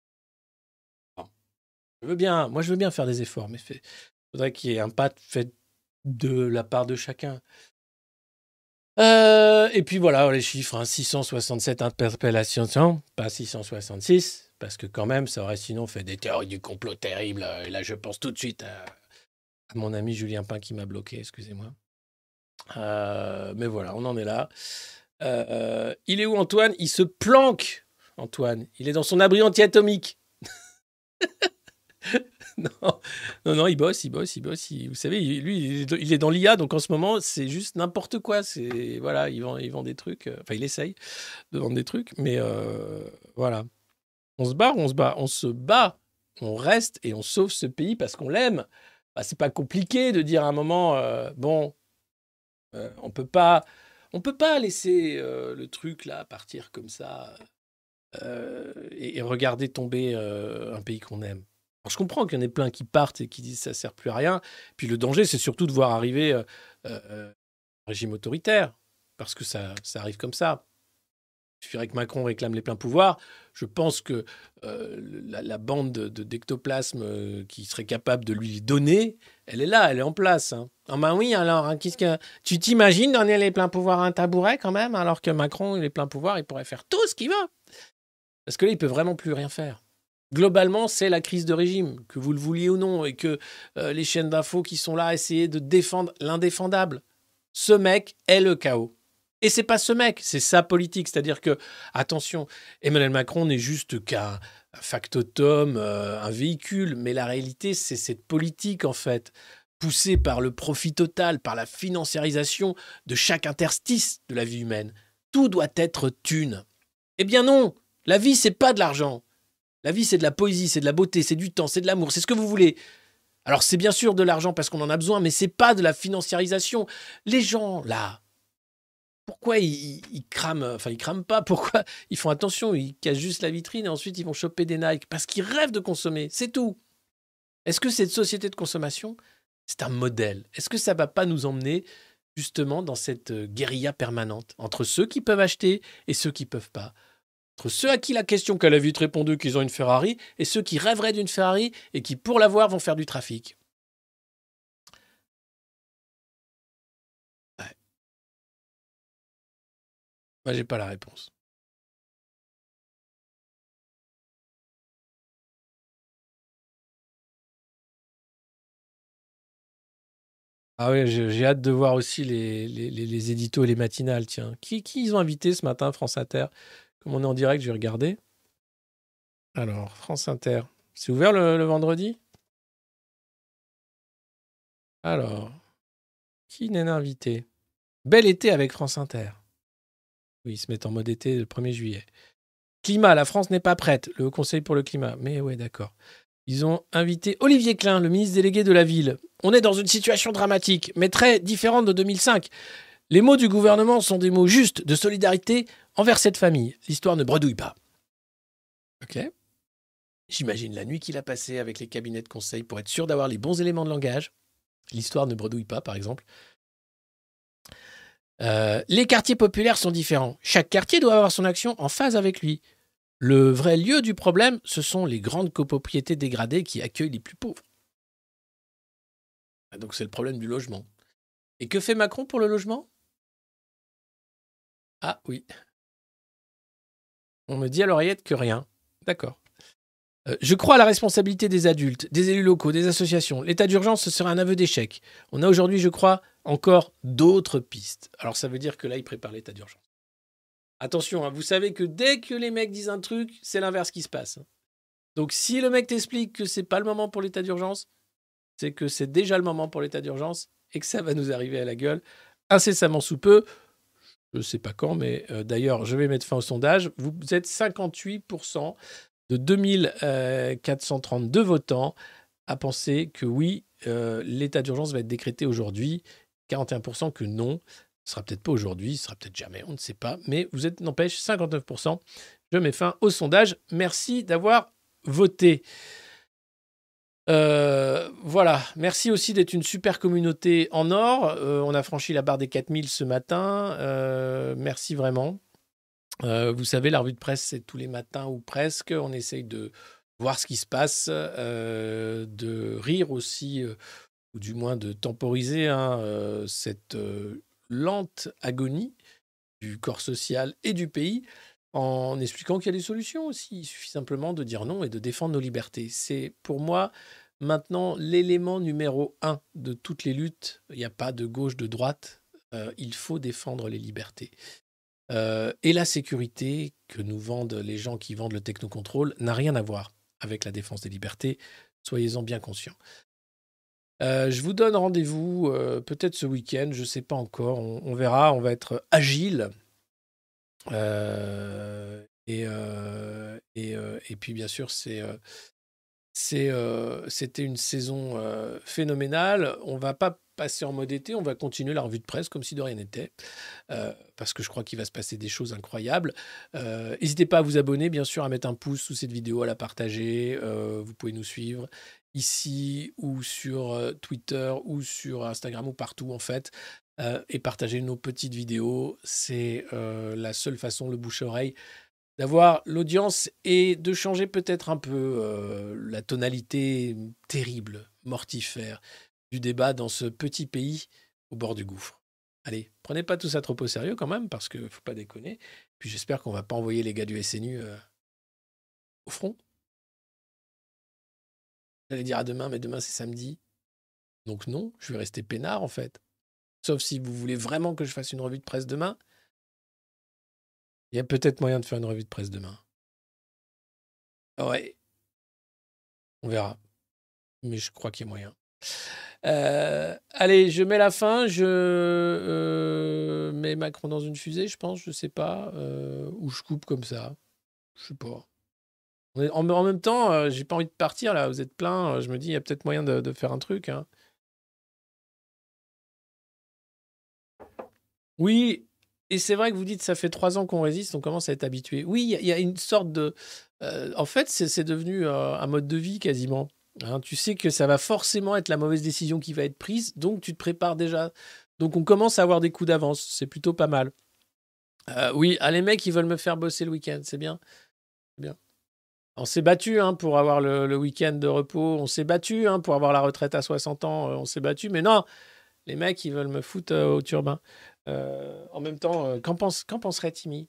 Je veux bien, moi je veux bien faire des efforts, mais il faudrait qu'il y ait un pas fait de la part de chacun. Euh, et puis voilà les chiffres, hein, 667 interpellations, pas 666, parce que quand même ça aurait sinon fait des théories du complot terribles. Et là je pense tout de suite à, à mon ami Julien Pain qui m'a bloqué, excusez-moi. Euh, mais voilà, on en est là. Euh, il est où Antoine? Il se planque, Antoine. Il est dans son abri anti-atomique. [LAUGHS] non, non, non, il bosse, il bosse, il bosse. vous savez, lui, il est- dans l'IA, donc en ce moment, c'est juste n'importe quoi. C'est voilà, il vend, des trucs. euh, Enfin, il essaye de vendre des trucs, mais voilà. On se bat, on se bat, on se bat, on reste et on sauve ce pays parce qu'on l'aime. Bah, c'est pas compliqué de dire à un moment, bon, euh, on peut pas, on peut pas laisser euh, le truc là partir comme ça euh, et, regarder tomber un pays qu'on aime. Je comprends qu'il y en ait plein qui partent et qui disent ça sert plus à rien. Puis le danger, c'est surtout de voir arriver un régime autoritaire, parce que ça, ça arrive comme ça. Il suffirait que Macron réclame les pleins pouvoirs. Je pense que euh, la, bande de, de- d'ectoplasme euh, qui serait capable de lui donner, elle est là, elle est en place. hein. Ah ben oui, alors, hein, qu'est-ce que... tu t'imagines donner les pleins pouvoirs à un tabouret quand même, alors que Macron, les pleins pouvoirs, il pourrait faire tout ce qu'il veut? Parce que là, il peut vraiment plus rien faire. Globalement, c'est la crise de régime, que vous le vouliez ou non, et que euh, les chaînes d'infos qui sont là essayer de défendre l'indéfendable. Ce mec est le chaos. Et c'est pas ce mec, c'est sa politique. C'est-à-dire que, attention, Emmanuel Macron n'est juste qu'un factotum, euh, un véhicule, mais la réalité, c'est cette politique, en fait, poussée par le profit total, par la financiarisation de chaque interstice de la vie humaine. Tout doit être thune. Eh bien non, la vie, c'est pas de l'argent. La vie, c'est de la poésie, c'est de la beauté, c'est du temps, c'est de l'amour, c'est ce que vous voulez. Alors c'est bien sûr de l'argent parce qu'on en a besoin, mais c'est pas de la financiarisation. Les gens, là, pourquoi ils, ils- crament, enfin ils crament pas, pourquoi ils font attention, ils cassent juste la vitrine et ensuite ils vont choper des Nike Parce qu'ils rêvent de consommer, c'est tout. Est-ce que cette société de consommation, c'est un modèle? Est-ce que ça va pas nous emmener justement dans cette euh, guérilla permanente entre ceux qui peuvent acheter et ceux qui peuvent pas? Entre ceux à qui la question qu'elle a vite répondu qu'ils ont une Ferrari et ceux qui rêveraient d'une Ferrari et qui, pour l'avoir, vont faire du trafic? Moi, j'ai pas la réponse. Ah oui, j'ai hâte de voir aussi les- les éditos et les matinales. Tiens, qui, qui ils ont invité ce matin, France Inter? Comme on est en direct, je vais regarder. Alors, France Inter. C'est ouvert le, le vendredi? Alors, qui n'est invité Bel été avec France Inter. Oui, ils se mettent en mode été le 1er juillet. Climat, la France n'est pas prête. Le Haut Conseil pour le climat. Mais ouais, d'accord. Ils ont invité Olivier Klein, le ministre délégué de la ville. On est dans une situation dramatique, mais très différente de 2005. Les mots du gouvernement sont des mots justes de solidarité envers cette famille. L'histoire ne bredouille pas. Ok. J'imagine la nuit qu'il a passée avec les cabinets de conseil pour être sûr d'avoir les bons éléments de langage. L'histoire ne bredouille pas, par exemple. Euh, les quartiers populaires sont différents. Chaque quartier doit avoir son action en phase avec lui. Le vrai lieu du problème, ce sont les grandes copropriétés dégradées qui accueillent les plus pauvres. Ah, Donc c'est le problème du logement. Et que fait Macron pour le logement? Ah oui. On me dit à l'oreillette que rien. D'accord. Euh, je crois à la responsabilité des adultes, des élus locaux, des associations. L'état d'urgence, ce serait un aveu d'échec. On a aujourd'hui, je crois, encore d'autres pistes. Alors ça veut dire que là, il prépare l'état d'urgence. Attention, hein, vous savez que dès que les mecs disent un truc, c'est l'inverse qui se passe. hein. Donc si le mec t'explique que c'est pas le moment pour l'état d'urgence, c'est que c'est déjà le moment pour l'état d'urgence et que ça va nous arriver à la gueule incessamment sous peu. Je ne sais pas quand, mais euh, d'ailleurs, je vais mettre fin au sondage. Vous êtes 58% de 2432 votants à penser que oui, euh, l'état d'urgence va être décrété aujourd'hui. 41% que non. Ce sera peut-être pas aujourd'hui, ce sera peut-être jamais, on ne sait pas. Mais vous êtes, n'empêche, 59%. Je mets fin au sondage. Merci d'avoir voté. Euh, voilà, merci aussi d'être une super communauté en or. Euh, on a franchi la barre des 4000 ce matin. Euh, merci vraiment. Vous savez, la revue de presse, c'est tous les matins ou presque. On essaye de voir ce qui se passe, de rire aussi, ou du moins de temporiser hein, euh, cette euh, lente agonie du corps social et du pays en expliquant qu'il y a des solutions aussi. Il suffit simplement de dire non et de défendre nos libertés. C'est pour moi maintenant l'élément numéro un de toutes les luttes. Il n'y a pas de gauche, de droite. Euh, il faut défendre les libertés. Et la sécurité que nous vendent les gens qui vendent le technocontrôle n'a rien à voir avec la défense des libertés. Soyez-en bien conscients. Euh, je vous donne rendez-vous euh, peut-être ce week-end, je ne sais pas encore. On, verra. On va être agile. Euh, et, et, et puis, bien sûr, c'est. C'était une saison phénoménale. On va pas passer en mode été, on va continuer la revue de presse comme si de rien n'était, euh, parce que je crois qu'il va se passer des choses incroyables. Euh, N'hésitez pas à vous abonner, bien sûr, à mettre un pouce sous cette vidéo, à la partager. Euh, vous pouvez nous suivre ici ou sur Twitter ou sur Instagram ou partout en fait. Et partager nos petites vidéos, c'est la seule façon, le bouche-oreille, d'avoir l'audience et de changer peut-être un peu la tonalité terrible, mortifère du débat dans ce petit pays au bord du gouffre. Allez, prenez pas tout ça trop au sérieux quand même, parce qu'il ne faut pas déconner. Puis j'espère qu'on va pas envoyer les gars du SNU euh, au front. J'allais dire à demain, mais demain c'est samedi. Donc non, je vais rester peinard en fait. Sauf si vous voulez vraiment que je fasse une revue de presse demain. Il y a peut-être moyen de faire une revue de presse demain. Ouais. On verra. Mais je crois qu'il y a moyen. Euh, allez, je mets la fin. Je euh, mets Macron dans une fusée, je pense. Je sais pas. euh, ou je coupe comme ça. Je sais pas. En, même temps, j'ai pas envie de partir là. Vous êtes plein. Je me dis, il y a peut-être moyen de, faire un truc. hein. Oui, et c'est vrai que vous dites, ça fait trois ans qu'on résiste, on commence à être habitué. Oui, il y a- une sorte de... en fait, c'est devenu un mode de vie quasiment. Hein, tu sais que ça va forcément être la mauvaise décision qui va être prise, donc tu te prépares déjà. Donc on commence à avoir des coups d'avance, c'est plutôt pas mal. Euh, oui, ah, les mecs, ils veulent me faire bosser le week-end, c'est bien. On s'est battu hein, pour avoir le, week-end de repos, on s'est battu hein, pour avoir la retraite à 60 ans, euh, on s'est battu, mais non, les mecs, ils veulent me foutre euh, au turbin. En même temps, qu'en pense, qu'en penserait Timmy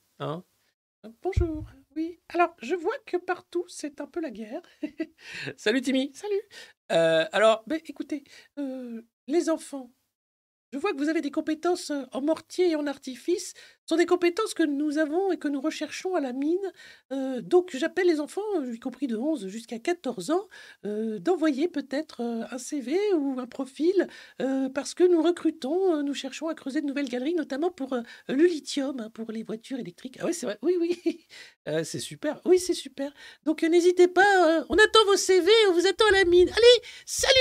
Bonjour. Oui, alors je vois que partout c'est un peu la guerre. [LAUGHS] Salut Timmy Salut. Euh, Alors, Ben écoutez, euh, les enfants, je vois que vous avez des compétences euh, en mortier et en artifice. Ce sont des compétences que nous avons et que nous recherchons à la mine. Euh, donc j'appelle les enfants, euh, y compris de 11 jusqu'à 14 ans, d'envoyer peut-être un CV ou un profil parce que nous recrutons, nous cherchons à creuser de nouvelles galeries, notamment pour le lithium, hein, pour les voitures électriques. Ah oui, c'est vrai. Oui, oui. [LAUGHS] c'est super. Oui, c'est super. Donc n'hésitez pas, on attend vos CV, on vous attend à la mine. Allez, salut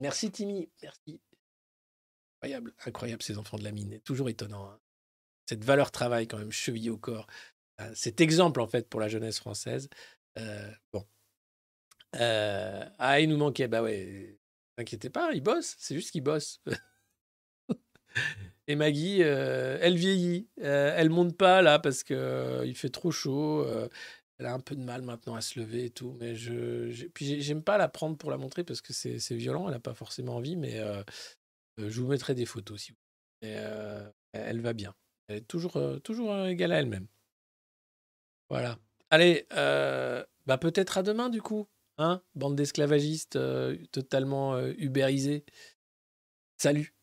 Merci Timmy, merci. Incroyable, incroyable ces enfants de la mine. Toujours étonnant. hein. Cette valeur travail quand même chevillée au corps. Euh, cet exemple en fait pour la jeunesse française. Euh, bon. Euh, ah, il nous manquait. Bah ouais. N'inquiétez pas, il bosse. C'est juste qu'il bosse. [LAUGHS] Et Maggie, elle vieillit. Elle monte pas là parce que il fait trop chaud. Elle a un peu de mal maintenant à se lever et tout, mais je, j'ai- puis j'ai- j'aime pas la prendre pour la montrer parce que c'est, violent. Elle a pas forcément envie, mais je vous mettrai des photos si vous. voulez. Euh, elle va bien. Elle est toujours, euh, toujours euh, égale à elle-même. Voilà. Allez, euh, bah peut-être à demain du coup, hein, bande d'esclavagistes euh, totalement euh, ubérisés. Salut.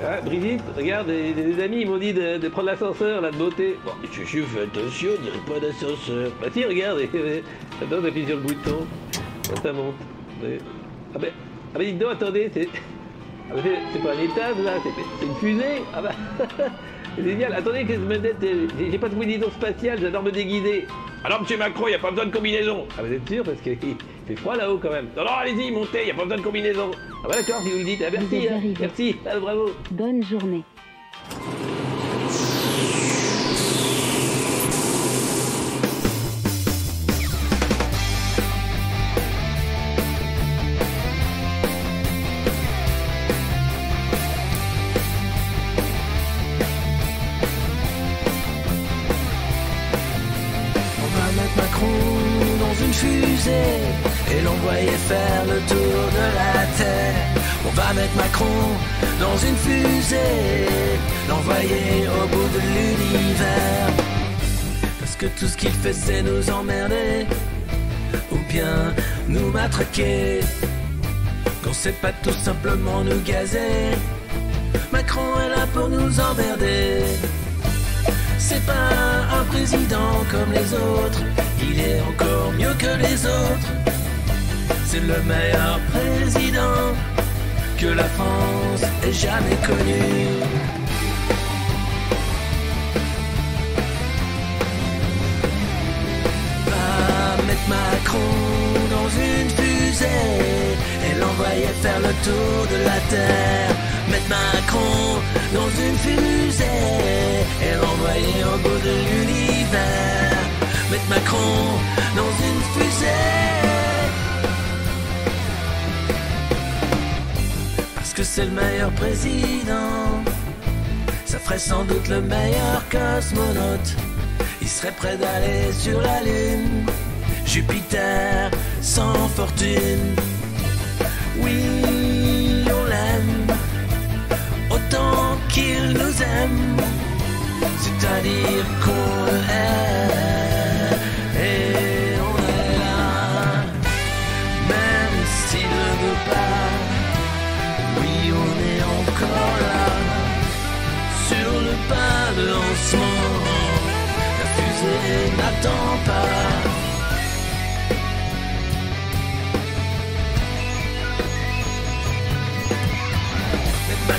Ah, Brigitte, regarde, des, des amis m'ont dit de, prendre l'ascenseur là de beauté. Bon, mais Chuchu, fais attention, on dirait pas d'ascenseur. Bah si, regarde, [LAUGHS] attends, t'appuies sur le bouton, ça monte. Ah ben, ah ben dites donc, attendez, c'est... Ah ben, c'est- pas un étage là, c'est une fusée Ah bah, [LAUGHS] c'est génial. Attendez que je me dette, j'ai pas de combinaison spatiale, j'adore me déguiser. Alors monsieur Macron, il a pas besoin de combinaison. Ah vous êtes sûr parce qu'il fait froid là-haut quand même. Non, non, allez-y, montez, il a pas besoin de combinaison. Ah bah d'accord, si vous le dites. Ah merci, hein, merci, ah, bravo. Bonne journée. Qu'il fait c'est nous emmerder ou bien nous matraquer. Qu'on sait pas tout simplement nous gazer. Macron est là pour nous emmerder. C'est pas un président comme les autres, il est encore mieux que les autres. C'est le meilleur président que la France ait jamais connu. Macron dans une fusée et l'envoyer faire le tour de la Terre. Mettre Macron dans une fusée et l'envoyer au bout de l'univers. Mettre Macron dans une fusée. Parce que c'est le meilleur président. Ça ferait sans doute le meilleur cosmonaute. Il serait prêt d'aller sur la Lune. Jupiter sans fortune. Oui, on l'aime. Autant qu'il nous aime. C'est-à-dire qu'on hait. Et on est là. Même s'il ne veut pas. Oui, on est encore là. Sur le pas de lancement. La fusée n'attend pas.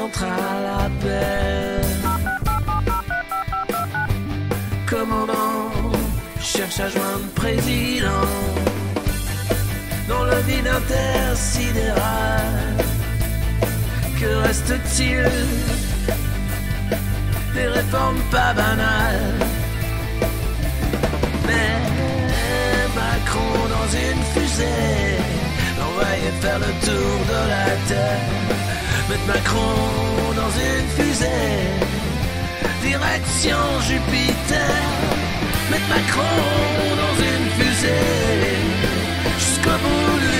Central appelle. Commandant cherche à joindre président dans le vide intersidéral. Que reste-t-il? Des réformes pas banales. Faire le tour de la terre. Mettre Macron dans une fusée, direction Jupiter. Mettre Macron dans une fusée, jusqu'au bout